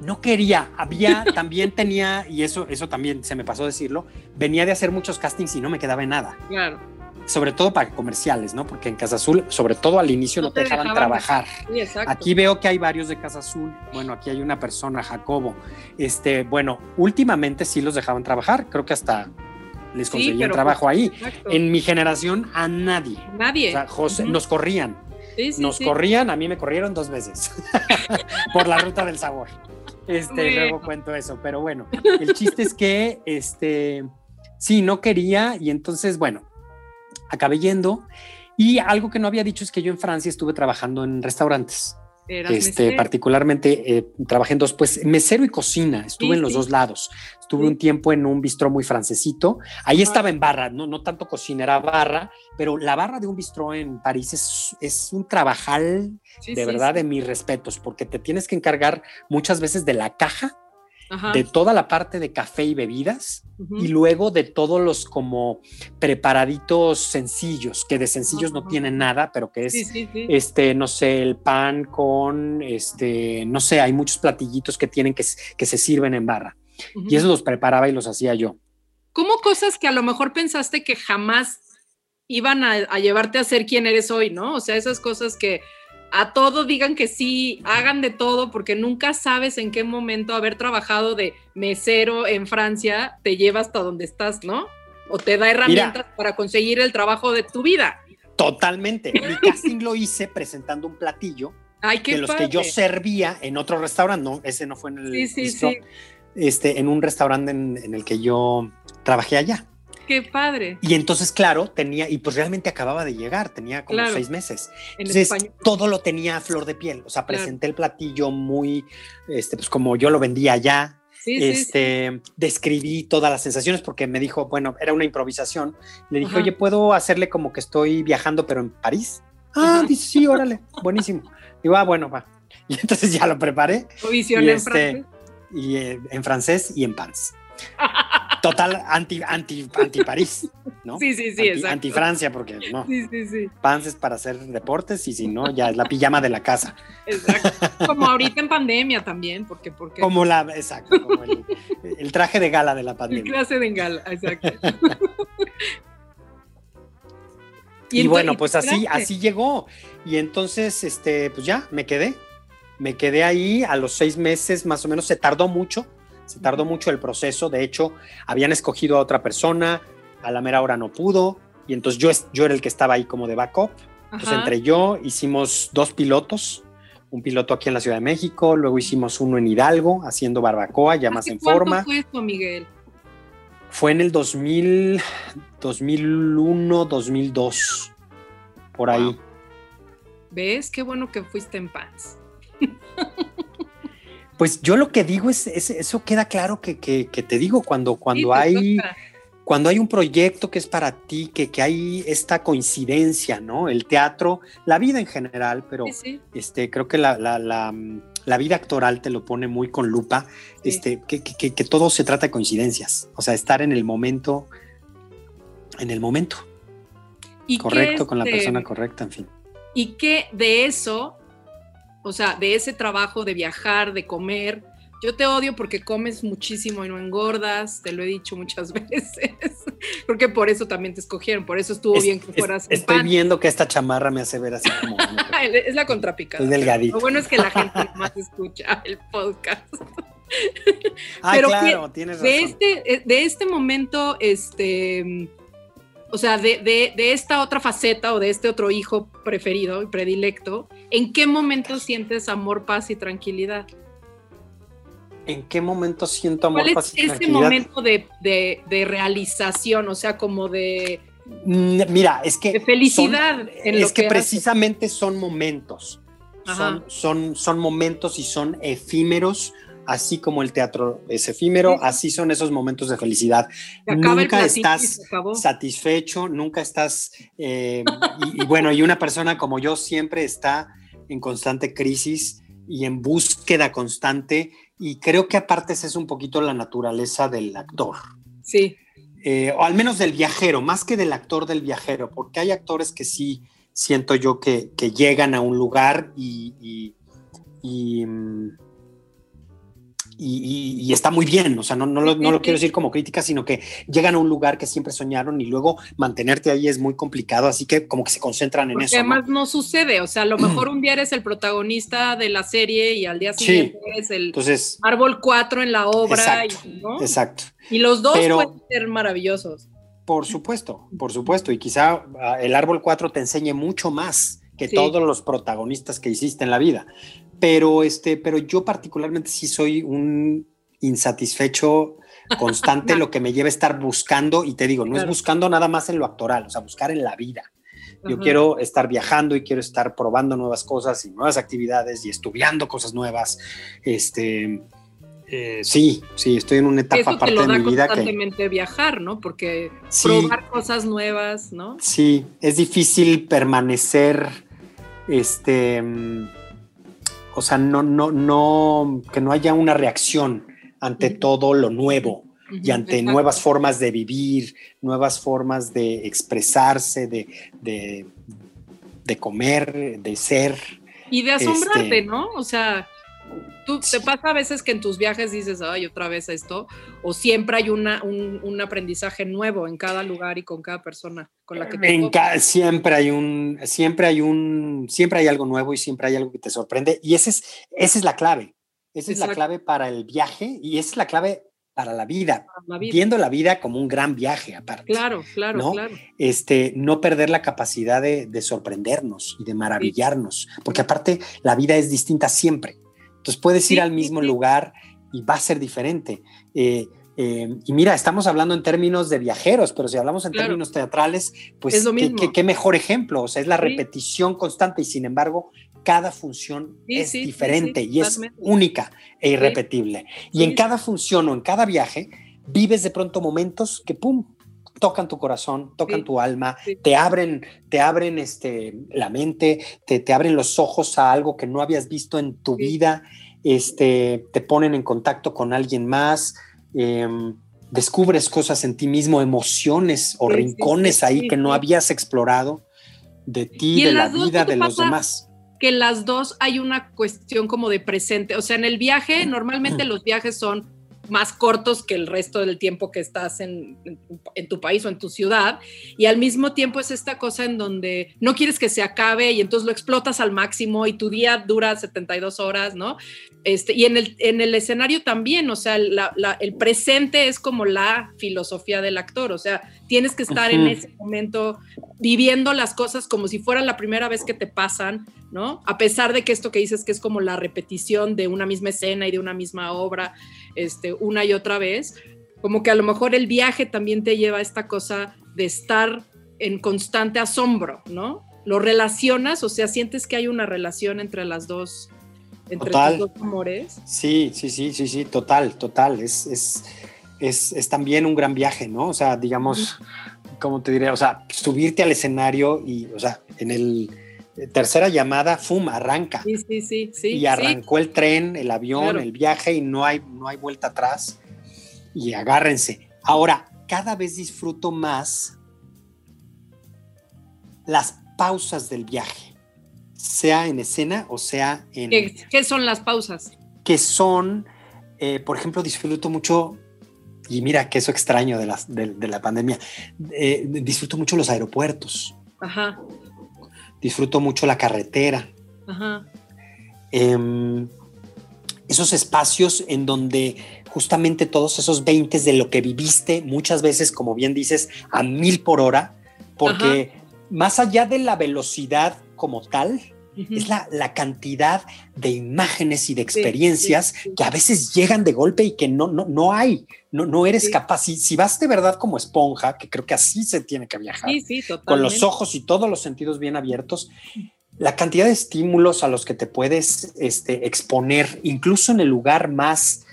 no quería, había, también tenía, y eso, eso también se me pasó decirlo, venía de hacer muchos castings y no me quedaba en nada. Claro. Sobre todo para comerciales, ¿no? Porque en Casa Azul, sobre todo al inicio, no, te, dejaban, trabajar. Sí, exacto. Aquí veo que hay varios de Casa Azul. Bueno, aquí hay una persona, Jacobo. Este, bueno, últimamente sí los dejaban trabajar. Creo que hasta les conseguían trabajo ahí. En mi generación, a nadie. Nadie. O sea, José, nos corrían. Sí, nos corrían, a mí me corrieron dos veces por la ruta del sabor. Este, luego cuento eso, pero bueno, el chiste es que, este, sí, no quería y entonces, bueno, acabé yendo y algo que no había dicho es que yo en Francia estuve trabajando en restaurantes este, particularmente eh, trabajé en dos, pues mesero y cocina, estuve en los dos lados. Estuve un tiempo en un bistró muy francesito. Ahí estaba en barra, no, no tanto cocina, era barra, pero la barra de un bistró en París es, es un trabajal de verdad de mis respetos, porque te tienes que encargar muchas veces de la caja de toda la parte de café y bebidas y luego de todos los como preparaditos sencillos, que de sencillos no tienen nada, pero que es, este, no sé, el pan con, este, no sé, hay muchos platillitos que tienen que, que se sirven en barra. Y eso los preparaba y los hacía yo. ¿Cómo cosas que a lo mejor pensaste que jamás iban a, a llevarte a ser quien eres hoy, ¿no? O sea, esas cosas que a todo digan que sí, hagan de todo, porque nunca sabes en qué momento haber trabajado de mesero en Francia te lleva hasta donde estás, ¿no? O te da herramientas para conseguir el trabajo de tu vida. Totalmente. Mi casting lo hice presentando un platillo Ay, de los que yo servía en otro restaurante, no, ese no fue en el sí, sí, sí. Este, en un restaurante en el que yo trabajé allá. Qué padre. Y entonces, claro, tenía, y pues realmente acababa de llegar, tenía como seis meses. entonces, todo lo tenía a flor de piel. O sea, presenté el platillo muy, este, pues como yo lo vendía allá. este, describí todas las sensaciones porque me dijo, bueno, era una improvisación. Le dije, oye, ¿puedo hacerle como que estoy viajando, pero en París? Ah, dice, sí, órale, buenísimo. Digo, ah, bueno, va. Y entonces ya lo preparé. y, en este, francés. Y eh, en francés y en pants. total anti, anti, anti París, ¿no? Sí, sí, sí, anti, Anti Francia, porque no. Sí, sí, sí. Pants es para hacer deportes y si no, ya es la pijama de la casa. Exacto. Como ahorita en pandemia también, porque. porque... Como la, exacto, como el, traje de gala de la pandemia. El clase de gala, exacto. y, bueno, pues así, así llegó. Y entonces, este, pues ya, me quedé. Me quedé ahí a los seis meses, más o menos, se tardó mucho se tardó mucho el proceso, de hecho, habían escogido a otra persona, a la mera hora no pudo, y entonces yo, yo era el que estaba ahí como de backup. Entonces entre yo hicimos dos pilotos, un piloto aquí en la Ciudad de México, luego hicimos uno en Hidalgo, haciendo barbacoa, ya más en forma. fue esto, Miguel? Fue en el 2000, 2001, 2002, por ahí. ¿Ves? Qué bueno que fuiste en paz. Pues yo lo que digo es, eso queda claro que, te digo, cuando, cuando hay cuando hay un proyecto que es para ti, que, que, hay esta coincidencia, ¿no? El teatro, la vida en general, pero Este, creo que la, la, la, vida actoral te lo pone muy con lupa, este, que, que, que, todo se trata de coincidencias, o sea, estar en el momento, en el momento. ¿Y correcto, con la este, persona correcta, en fin. Y que de eso, o sea, de ese trabajo de viajar, de comer, yo te odio porque comes muchísimo y no engordas, te lo he dicho muchas veces, porque por eso también te escogieron, por eso estuvo bien que fueras. estoy viendo que esta chamarra me hace ver así como. es la contrapicada. Es delgadito. Lo bueno es que la gente más escucha el podcast. ah, claro, tienes razón. De este, eh, de este momento, este. O sea, de, de, de esta otra faceta o de este otro hijo preferido y predilecto, ¿en qué momento sientes amor, paz y tranquilidad? ¿En qué momento siento amor, ¿Cuál es ese momento de, realización? O sea, como de... Mira, es que... De felicidad. es que, precisamente son momentos. Son, son, son, momentos y son efímeros, así como el teatro es efímero, así son esos momentos de felicidad. Nunca estás satisfecho, nunca estás... Eh, y bueno, y una persona como yo siempre está en constante crisis y en búsqueda constante y creo que aparte esa es un poquito la naturaleza del actor. Sí. Eh, o al menos del viajero, más que del actor del viajero, porque hay actores que sí siento yo que, llegan a un lugar y, y mm, y, está muy bien, o sea, no, no, lo, quiero decir como crítica, sino que llegan a un lugar que siempre soñaron y luego mantenerte ahí es muy complicado, así que como que se concentran en eso. Además ¿no? sucede, o sea, a lo mejor un día eres el protagonista de la serie y al día siguiente eres el Entonces, árbol 4 en la obra. Exacto, y, exacto. y los dos pueden ser maravillosos. Por supuesto, por supuesto, y quizá ah, el árbol 4 te enseñe mucho más que todos los protagonistas que hiciste en la vida. Pero, este, pero yo particularmente sí soy un insatisfecho constante, lo que me lleva a estar buscando, y te digo, no es buscando nada más en lo actoral, o sea, buscar en la vida. Yo quiero estar viajando y quiero estar probando nuevas cosas y nuevas actividades y estudiando cosas nuevas. Este, eh, sí, sí, estoy en una etapa aparte de mi vida constantemente viajar, ¿no? Porque probar cosas nuevas, ¿no? Sí, es difícil permanecer, este, o sea, no, no, no, que no haya una reacción ante todo lo nuevo y ante nuevas formas de vivir, nuevas formas de expresarse, de, de, comer, de ser. Y de asombrarte, este, ¿no? O sea, ¿Tú te pasa a veces que en tus viajes dices, ay, otra vez esto? ¿O siempre hay una, un, aprendizaje nuevo en cada lugar y con cada persona con la que te Siempre hay un, siempre hay un, siempre hay algo nuevo y siempre hay algo que te sorprende. Y esa es, esa es la clave. Esa es la clave para el viaje y esa es la clave para la vida, viendo la vida como un gran viaje aparte. Claro, claro, ¿no? claro. Este, no perder la capacidad de, sorprendernos y de maravillarnos, porque aparte la vida es distinta siempre. Entonces puedes ir al mismo lugar y va a ser diferente. Eh, eh, y mira, estamos hablando en términos de viajeros, pero si hablamos en términos teatrales, pues ¿qué, mejor ejemplo. O sea, es la repetición constante y sin embargo, cada función es diferente y es única e irrepetible. Y en cada función o en cada viaje, vives de pronto momentos que, ¡pum!, tocan tu corazón, tocan tu alma, te abren, te abren este, la mente, te, te, abren los ojos a algo que no habías visto en tu vida, este, te ponen en contacto con alguien más, em, descubres cosas en ti mismo, emociones o rincones ahí que no habías explorado de ti, de la vida, de los demás. que las dos hay una cuestión como de presente. O sea, en el viaje, normalmente los viajes son más cortos que el resto del tiempo que estás en, tu país o en tu ciudad. Y al mismo tiempo es esta cosa en donde no quieres que se acabe y entonces lo explotas al máximo y tu día dura 72 horas, ¿no? Este, y en el, en el escenario también, o sea, el presente es como la filosofía del actor, o sea, tienes que estar en ese momento viviendo las cosas como si fuera la primera vez que te pasan, ¿no? A pesar de que esto que dices que es como la repetición de una misma escena y de una misma obra, este, una y otra vez, como que a lo mejor el viaje también te lleva a esta cosa de estar en constante asombro, ¿no? Lo relacionas, o sea, sientes que hay una relación entre las dos, entre los dos amores. Sí, sí, sí, sí, sí, total, total. Es, es, es, es también un gran viaje, ¿no? O sea, digamos, ¿cómo te diré? O sea, subirte al escenario y, o sea, en el eh, tercera llamada, ¡fum! arranca. Sí, sí, sí. sí y arrancó el tren, el avión, el viaje y no hay, no hay vuelta atrás. Y agárrense. Ahora, cada vez disfruto más las pausas del viaje, sea en escena o sea en... ¿Qué, son las pausas? Que son, eh, por ejemplo, disfruto mucho y mira que eso extraño de la, de, la pandemia, eh, disfruto mucho los aeropuertos. Ajá. Disfruto mucho la carretera. Ajá. Em, esos espacios en donde justamente todos esos 20 de lo que viviste, muchas veces, como bien dices, a mil por hora, porque más allá de la velocidad como tal, es la, cantidad de imágenes y de experiencias que a veces llegan de golpe y que no, no, no hay, no, no eres capaz. Si, si, vas de verdad como esponja, que creo que así se tiene que viajar, con los ojos y todos los sentidos bien abiertos, la cantidad de estímulos a los que te puedes este, exponer, incluso en el lugar más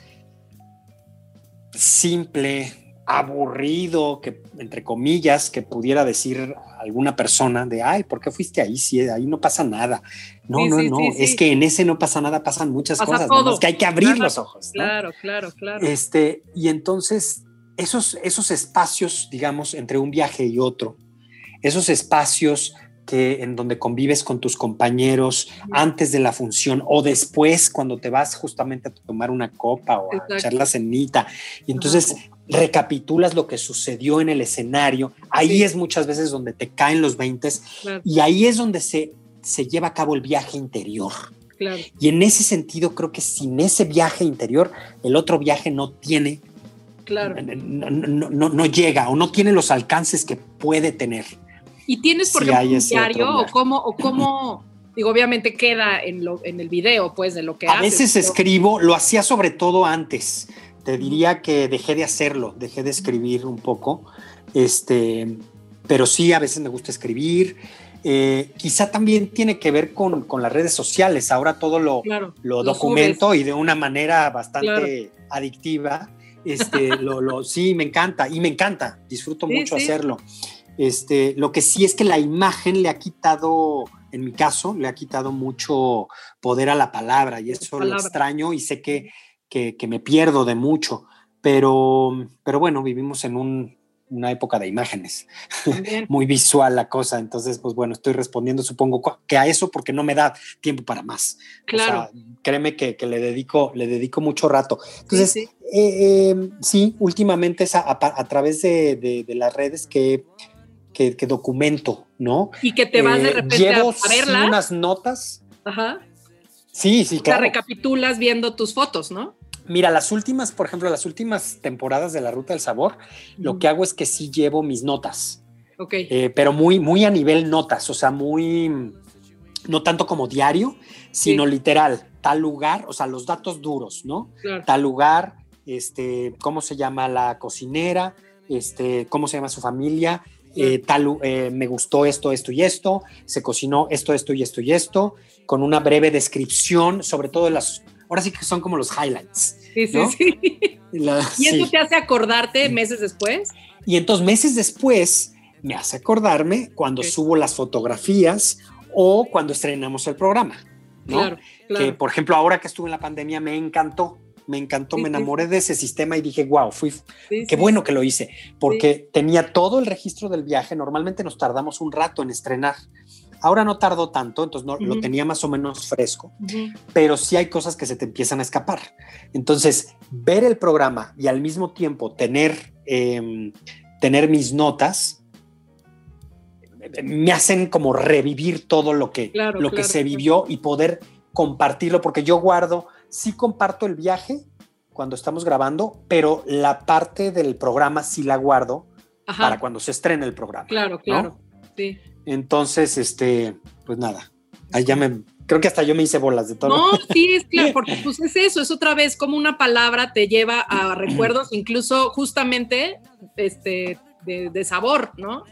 simple, aburrido, que entre comillas, que pudiera decir alguna persona de, ay, ¿por qué fuiste ahí? Si ahí no pasa nada. No, no, no, es que en ese no pasa nada, pasan muchas cosas, es que hay que abrir los ojos. Claro, claro, claro. Este, y entonces, esos, esos espacios, digamos, entre un viaje y otro, esos espacios que en donde convives con tus compañeros antes de la función o después cuando te vas justamente a tomar una copa o a echar la cenita. Y entonces recapitulas lo que sucedió en el escenario, ahí es muchas veces donde te caen los 20 y ahí es donde se, se lleva a cabo el viaje interior. Y en ese sentido creo que sin ese viaje interior, el otro viaje no tiene, claro. no, no, no, llega o no tiene los alcances que puede tener. ¿Y tienes, por ejemplo, un diario o cómo, o cómo digo, obviamente queda en, lo, en el video, pues, de lo que A veces escribo, lo hacía sobre todo antes te diría que dejé de hacerlo, dejé de escribir un poco, este, pero sí, a veces me gusta escribir. Eh, quizá también tiene que ver con, las redes sociales. Ahora todo lo, lo documento y de una manera bastante adictiva. Este, lo, sí, me encanta y me encanta, disfruto mucho hacerlo. Este, lo que sí es que la imagen le ha quitado, en mi caso, le ha quitado mucho poder a la palabra y eso lo extraño y sé que que, me pierdo de mucho, pero, pero bueno, vivimos en una época de imágenes, muy visual la cosa, entonces pues bueno, estoy respondiendo supongo que a eso porque no me da tiempo para más. Claro. créeme que, le, dedico, le dedico mucho rato. Entonces, sí, eh, em, últimamente es a, través de, las redes que, que, documento, ¿no? Y que te vas de eh, repente llevo a verlas. unas notas. Ajá. Sí, sí, claro. O recapitulas viendo tus fotos, ¿no? Mira, las últimas, por ejemplo, las últimas temporadas de la Ruta del Sabor, lo que hago es que sí llevo mis notas. Ok. Eh, pero muy, muy a nivel notas, o sea, muy, no tanto como diario, sino literal, tal lugar, o sea, los datos duros, ¿no? Tal lugar, este, cómo se llama la cocinera, este, cómo se llama su familia, eh, tal, eh, me gustó esto, esto y esto, se cocinó esto, esto y esto y esto, con una breve descripción, sobre todo las ahora sí que son como los highlights. Sí, sí, sí. ¿Y eso te hace acordarte meses después? Y entonces meses después me hace acordarme cuando subo las fotografías o cuando estrenamos el programa. ¿no? Claro, claro. Que por ejemplo ahora que estuve en la pandemia me encantó, me encantó, me enamoré de ese sistema y dije, wow, fui, qué bueno que lo hice, porque tenía todo el registro del viaje, normalmente nos tardamos un rato en estrenar. Ahora no tardó tanto, entonces no, lo tenía más o menos fresco, pero sí hay cosas que se te empiezan a escapar. Entonces, ver el programa y al mismo tiempo tener, em, tener mis notas, me hacen como revivir todo lo que, lo que se vivió y poder compartirlo, porque yo guardo, sí comparto el viaje cuando estamos grabando, pero la parte del programa sí la guardo para cuando se estrene el programa. Claro, claro. Sí. Entonces, este, pues nada, ahí ya me, creo que hasta yo me hice bolas de todo. No, sí, es claro, porque pues es eso, es otra vez como una palabra te lleva a recuerdos, incluso justamente, este, de, sabor, ¿no?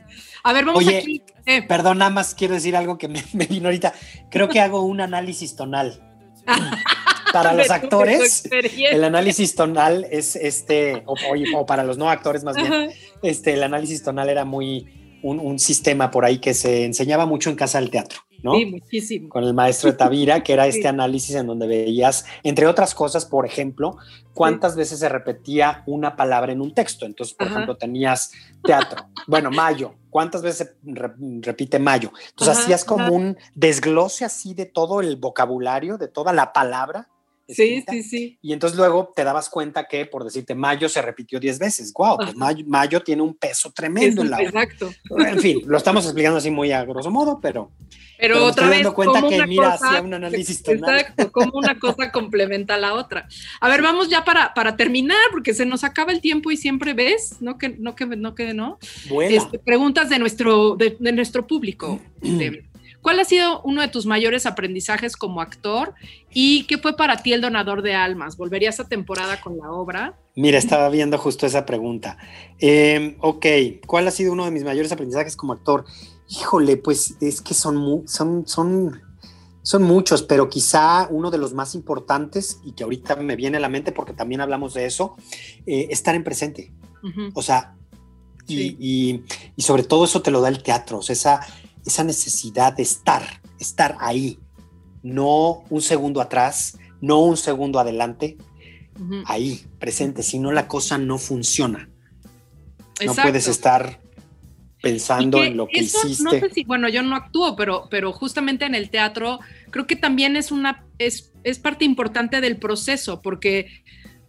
A ver, vamos aquí. Eh. Perdón, nada más quiero decir algo que me, me vino ahorita. Creo que hago un análisis tonal. para los actores, el análisis tonal es este, o, para los no actores más bien, este, el análisis tonal era muy un, un, sistema por ahí que se enseñaba mucho en casa del teatro. ¿no? Sí, muchísimo. Con el maestro de Tavira, que era este análisis en donde veías, entre otras cosas, por ejemplo, cuántas veces se repetía una palabra en un texto. Entonces, por ejemplo, tenías teatro, bueno, mayo, cuántas veces repite mayo. Entonces, hacías como un desglose así de todo el vocabulario, de toda la palabra Sí, sí, sí. Y entonces luego te dabas cuenta que, por decirte, mayo se repitió 10 veces. ¡Guau! Pues mayo, tiene un peso tremendo en la Exacto. En fin, lo estamos explicando así muy a grosso modo, pero. Pero, otra vez. dando cuenta que, mira, hacía un análisis tonal. Exacto, como una cosa complementa a la otra. A ver, vamos ya para, para terminar, porque se nos acaba el tiempo y siempre ves, no que no, que, no, que no. Este, preguntas de nuestro, de, nuestro público. Este, ¿Cuál ha sido uno de tus mayores aprendizajes como actor y qué fue para ti el donador de almas? ¿Volverías a temporada con la obra? Mira, estaba viendo justo esa pregunta. Em, ok, ¿cuál ha sido uno de mis mayores aprendizajes como actor? Híjole, pues es que son, son, son, son muchos, pero quizá uno de los más importantes y que ahorita me viene a la mente porque también hablamos de eso, eh, estar en presente. O sea, y, y, sobre todo eso te lo da el teatro, o sea, esa esa necesidad de estar, estar ahí, no un segundo atrás, no un segundo adelante, ahí, presente, si no la cosa no funciona. No puedes estar pensando en lo que hiciste. No sé si, bueno, yo no actúo, pero, pero justamente en el teatro creo que también es una, es, es parte importante del proceso, porque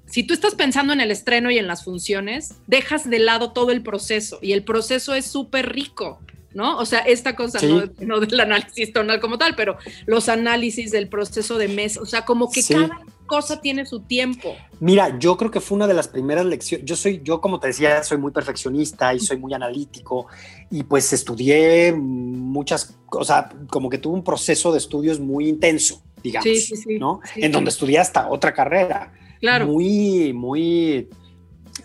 si tú estás pensando en el estreno y en las funciones, dejas de lado todo el proceso y el proceso es súper rico. ¿No? O sea, esta cosa, no, del análisis tonal como tal, pero los análisis del proceso de mes, o sea, como que cada cosa tiene su tiempo. Mira, yo creo que fue una de las primeras lecciones, yo soy, yo como te decía, soy muy perfeccionista y soy muy analítico y pues estudié muchas, cosas, como que tuve un proceso de estudios muy intenso, digamos, ¿no? en donde estudié hasta otra carrera. Claro. Muy, muy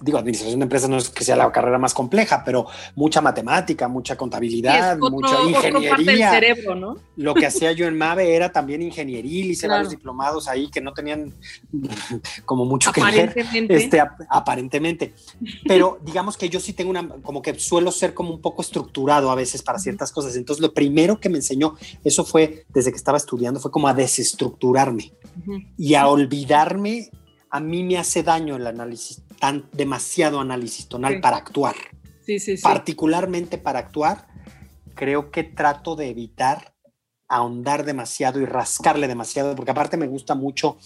digo, administración de empresas no es que sea la carrera más compleja, pero mucha matemática, mucha contabilidad, mucha ingeniería. cerebro, ¿no? Lo que hacía yo en MAVE era también ingeniería, hice varios diplomados ahí que no tenían como mucho que ver. Este, aparentemente. Pero digamos que yo sí tengo una, como que suelo ser como un poco estructurado a veces para ciertas cosas. Entonces, lo primero que me enseñó, eso fue desde que estaba estudiando, fue como a desestructurarme y a olvidarme a mí me hace daño el análisis, tan demasiado análisis tonal para actuar. Sí, sí, sí. Particularmente para actuar, creo que trato de evitar ahondar demasiado y rascarle demasiado, porque aparte me gusta mucho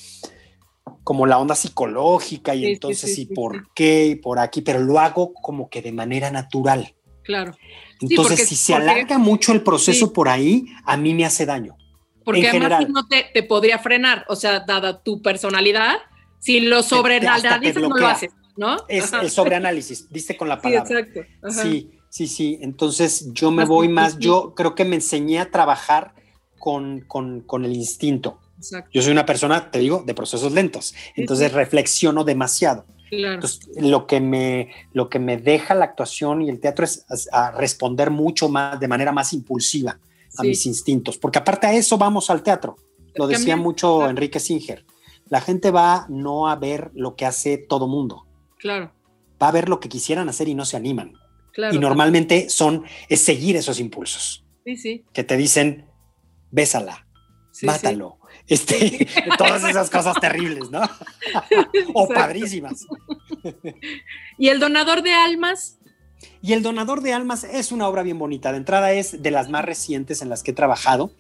como la onda psicológica y entonces y por qué y por aquí, pero lo hago como que de manera natural. Claro. Entonces, si se alarga mucho el proceso por ahí, a mí me hace daño. Porque además no te, te, podría frenar, o sea, dada tu personalidad, si lo sobreanalizas, no lo haces, ¿no? Es el sobreanálisis, viste con la palabra. Sí, exacto. Sí, sí, sí. Entonces yo me voy más, yo creo que me enseñé a trabajar con, con, el instinto. Exacto. Yo soy una persona, te digo, de procesos lentos. Entonces reflexiono demasiado. Claro. Entonces, lo que, me, lo que me deja la actuación y el teatro es a, responder mucho más, de manera más impulsiva a mis instintos, porque aparte a eso vamos al teatro. Lo decía mucho Enrique Singer la gente va no a ver lo que hace todo mundo. Claro. Va a ver lo que quisieran hacer y no se animan. Claro, y normalmente son, es seguir esos impulsos. Sí, sí. Que te dicen, bésala, mátalo. Este, todas esas cosas terribles, ¿no? o padrísimas. ¿Y el donador de almas? Y el donador de almas es una obra bien bonita. De entrada es de las más recientes en las que he trabajado.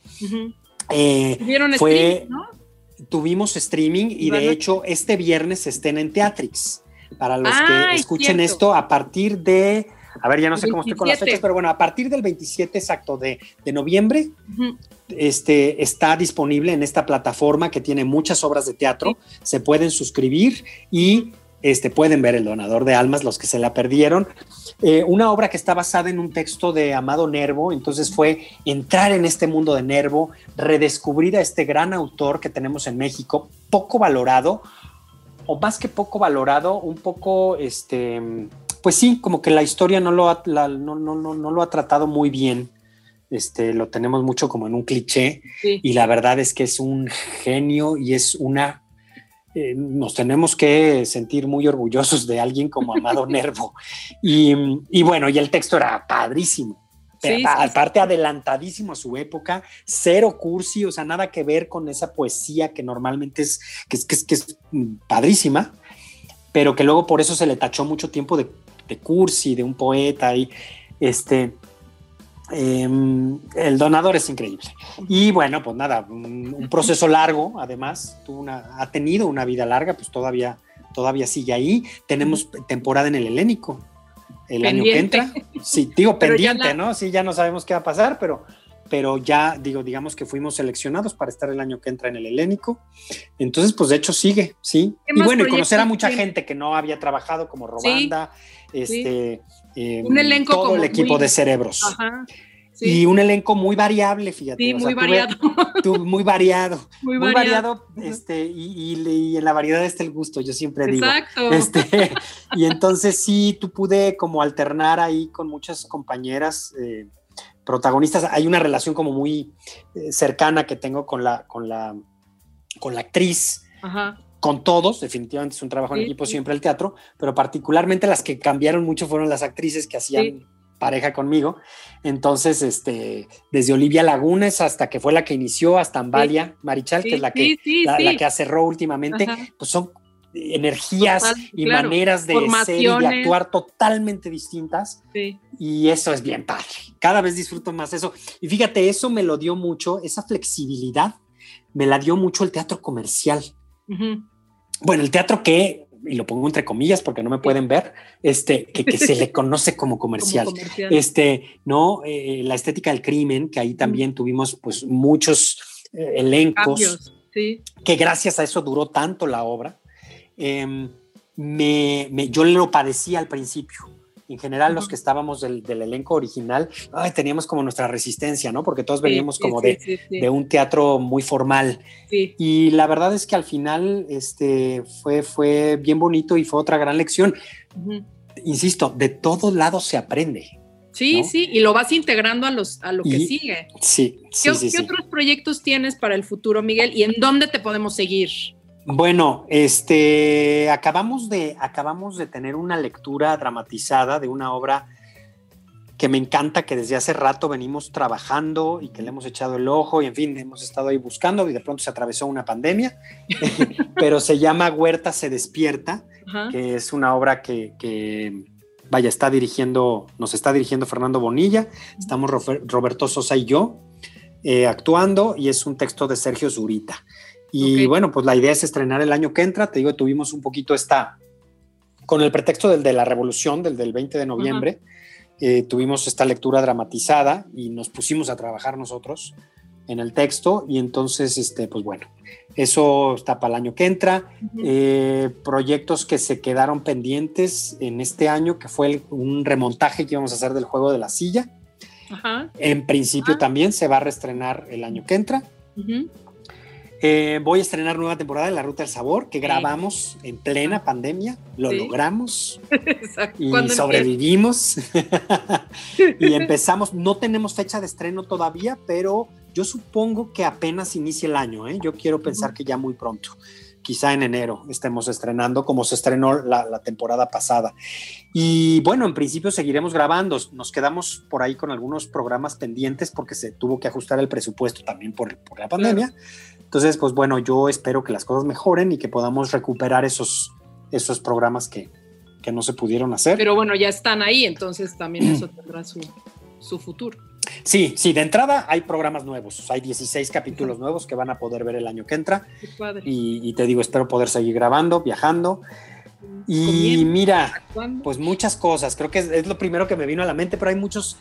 Eh, fue, ¿no? Tuvimos streaming y de hecho este viernes estén en Teatrix. Para los que escuchen esto, a partir de, a ver, ya no sé cómo estoy con las fechas, pero bueno, a partir del 27 exacto de, noviembre, este, está disponible en esta plataforma que tiene muchas obras de teatro. Se pueden suscribir y este, pueden ver El Donador de Almas, los que se la perdieron. Eh, una obra que está basada en un texto de Amado Nervo, entonces fue entrar en este mundo de Nervo, redescubrir a este gran autor que tenemos en México, poco valorado, o más que poco valorado, un poco, este, pues sí, como que la historia no lo ha, no, no, lo ha tratado muy bien. Este, lo tenemos mucho como en un cliché y la verdad es que es un genio y es una eh, nos tenemos que sentir muy orgullosos de alguien como Amado Nervo. Y, bueno, y el texto era padrísimo. aparte adelantadísimo a su época, cero cursi, o sea, nada que ver con esa poesía que normalmente es, que es, que es, padrísima, pero que luego por eso se le tachó mucho tiempo de, de cursi, de un poeta y este, Em, el donador es increíble. Y bueno, pues nada, un, proceso largo, además, ha tenido una vida larga, pues todavía, todavía sigue ahí. Tenemos temporada en el helénico el año que entra. Sí, digo pendiente, ¿no? Sí, ya no sabemos qué va a pasar, pero, pero ya, digo, digamos que fuimos seleccionados para estar el año que entra en el helénico. Entonces, pues de hecho sigue, sí. Y bueno, y conocer a mucha gente que no había trabajado como Robanda, este, em, un elenco todo el equipo de cerebros. Y un elenco muy variable, fíjate. Sí, muy, variado. muy variado. Muy, variado. este, y, en la variedad está el gusto, yo siempre digo. Exacto. Este, y entonces sí, tú pude como alternar ahí con muchas compañeras eh, protagonistas. Hay una relación como muy eh, cercana que tengo con la, con la, con la actriz. Ajá con todos, definitivamente es un trabajo en equipo siempre el teatro, pero particularmente las que cambiaron mucho fueron las actrices que hacían pareja conmigo. Entonces, este, desde Olivia Lagunes hasta que fue la que inició, hasta Ambalia Marichal, que es la que, la, que cerró últimamente, pues son energías y maneras de ser y de actuar totalmente distintas. Y eso es bien padre. Cada vez disfruto más eso. Y fíjate, eso me lo dio mucho, esa flexibilidad me la dio mucho el teatro comercial. Bueno, el teatro que y lo pongo entre comillas porque no me pueden ver, este, que, se le conoce como comercial. Este, ¿no? Eh, la estética del crimen, que ahí también tuvimos pues muchos eh, elencos, que gracias a eso duró tanto la obra. Em, me, yo lo padecía al principio en general los que estábamos del, elenco original, teníamos como nuestra resistencia, ¿no? Porque todos veníamos como de, un teatro muy formal. Y la verdad es que al final este, fue, fue bien bonito y fue otra gran lección. Insisto, de todos lados se aprende. Sí, sí, y lo vas integrando a, los, a lo que sigue. Sí, sí, ¿Qué otros proyectos tienes para el futuro, Miguel? ¿Y en dónde te podemos seguir? Bueno, este, acabamos de, acabamos de tener una lectura dramatizada de una obra que me encanta, que desde hace rato venimos trabajando y que le hemos echado el ojo y en fin, hemos estado ahí buscando y de pronto se atravesó una pandemia, pero se llama Huerta se despierta, que es una obra que, vaya, está dirigiendo, nos está dirigiendo Fernando Bonilla, estamos Roberto Sosa y yo eh, actuando y es un texto de Sergio Zurita. Y bueno, pues la idea es estrenar el año que entra. Te digo, tuvimos un poquito esta, con el pretexto del de la revolución, del del 20 de noviembre, eh, tuvimos esta lectura dramatizada y nos pusimos a trabajar nosotros en el texto y entonces, este, pues bueno, eso está para el año que entra. Eh, proyectos que se quedaron pendientes en este año, que fue un remontaje que íbamos a hacer del juego de la silla. En principio también se va a reestrenar el año que entra. Eh, voy a estrenar nueva temporada de La Ruta del Sabor, que grabamos en plena pandemia, lo logramos y sobrevivimos. y empezamos, no tenemos fecha de estreno todavía, pero yo supongo que apenas inicia el año, ¿eh? yo quiero pensar que ya muy pronto quizá en enero estemos estrenando como se estrenó la, temporada pasada. Y bueno, en principio seguiremos grabando. Nos quedamos por ahí con algunos programas pendientes porque se tuvo que ajustar el presupuesto también por, la pandemia. Entonces, pues bueno, yo espero que las cosas mejoren y que podamos recuperar esos, esos programas que, no se pudieron hacer. Pero bueno, ya están ahí, entonces también eso tendrá su, futuro. Sí, sí, de entrada hay programas nuevos, hay 16 capítulos nuevos que van a poder ver el año que entra. Y, y, te digo, espero poder seguir grabando, viajando. Y mira, pues muchas cosas, creo que es, lo primero que me vino a la mente, pero hay muchos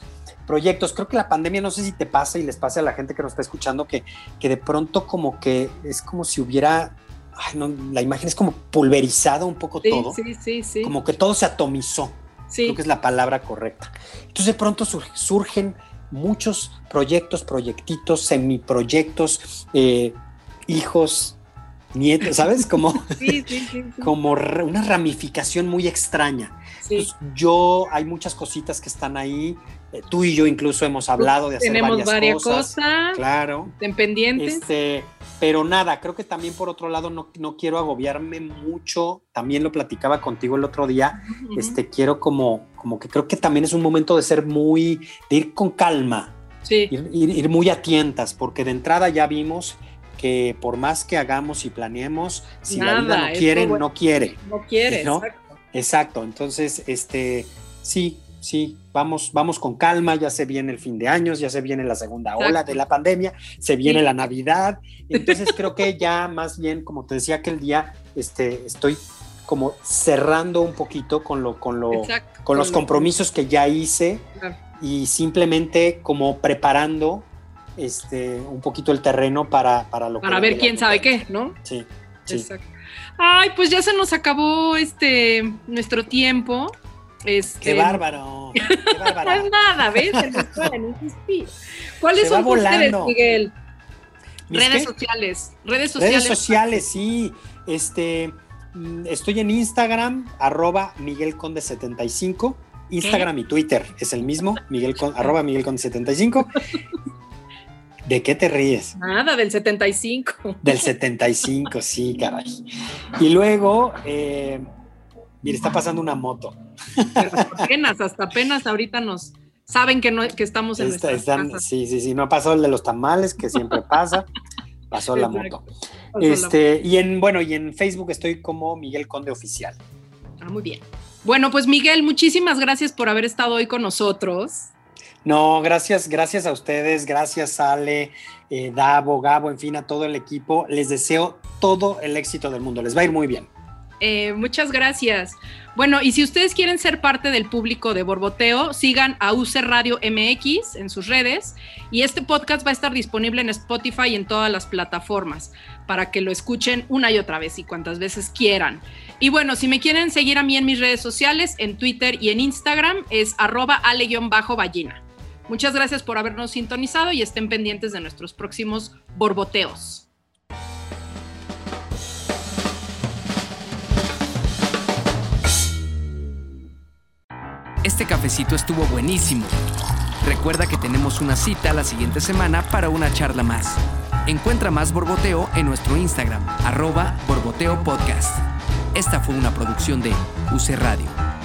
proyectos. Creo que la pandemia, no sé si te pasa y les pasa a la gente que nos está escuchando, que, que de pronto como que es como si hubiera la imagen es como pulverizado un poco todo. Sí, sí, sí. Como que todo se atomizó. Sí. Creo que es la palabra correcta. Entonces de pronto surgen muchos proyectos, proyectitos, semiproyectos, eh, hijos, nietos, ¿sabes? Como, como una ramificación muy extraña. yo, hay muchas cositas que están ahí. Eh, tú y yo incluso hemos hablado de hacer Tenemos varias, cosas. Claro. En pendientes. Este, pero nada, creo que también por otro lado no, no, quiero agobiarme mucho. También lo platicaba contigo el otro día. Este, quiero como, como que creo que también es un momento de ser muy, de ir con calma. Sí. Ir, muy atientas, porque de entrada ya vimos que por más que hagamos y planeemos, si la vida no quiere, no quiere. No quiere, ¿no? Exacto. exacto. Entonces, este, sí, sí, vamos, vamos con calma, ya se viene el fin de años, ya se viene la segunda ola de la pandemia, se viene la Navidad, entonces creo que ya más bien, como te decía aquel día, este, estoy como cerrando un poquito con, lo, con, lo, con los compromisos que ya hice y simplemente como preparando este, un poquito el terreno para, para lo para ver quién sabe qué, ¿no? Sí, sí. Exacto. Ay, pues ya se nos acabó este nuestro tiempo. Este... ¡Qué bárbaro! ¡Qué bárbaro! no es nada, ¿ves? ¿Cuáles son ustedes, Miguel? Redes sociales. Redes sociales. Redes sociales, sí. Este, estoy en Instagram, arroba Miguel Conde 75. Instagram y Twitter es el mismo, Miguel arroba Miguel Conde 75. ¿De qué te ríes? Nada, del 75. Del 75, sí, caray. Y luego, eh, Mira, está pasando una moto. apenas, hasta apenas ahorita nos saben que no que estamos en esta, Sí, sí, sí, no pasó el de los tamales, que siempre pasa. Pasó la moto. este, y en, bueno, y en Facebook estoy como Miguel Conde Oficial. Ah, muy bien. Bueno, pues Miguel, muchísimas gracias por haber estado hoy con nosotros. No, gracias, gracias a ustedes, gracias Ale, eh, Davo, Gabo, en fin, a todo el equipo. Les deseo todo el éxito del mundo. Les va a ir muy bien. Eh, muchas gracias. Bueno, y si ustedes quieren ser parte del público de Borboteo, sigan a UC Radio MX en sus redes y este podcast va a estar disponible en Spotify y en todas las plataformas para que lo escuchen una y otra vez y cuantas veces quieran. Y bueno, si me quieren seguir a mí en mis redes sociales, en Twitter y en Instagram es arroba ale-ballina. Muchas gracias por habernos sintonizado y estén pendientes de nuestros próximos borboteos. Este cafecito estuvo buenísimo. Recuerda que tenemos una cita la siguiente semana para una charla más. Encuentra más Borboteo en nuestro Instagram, arroba Borboteo Podcast. Esta fue una producción de UC Radio.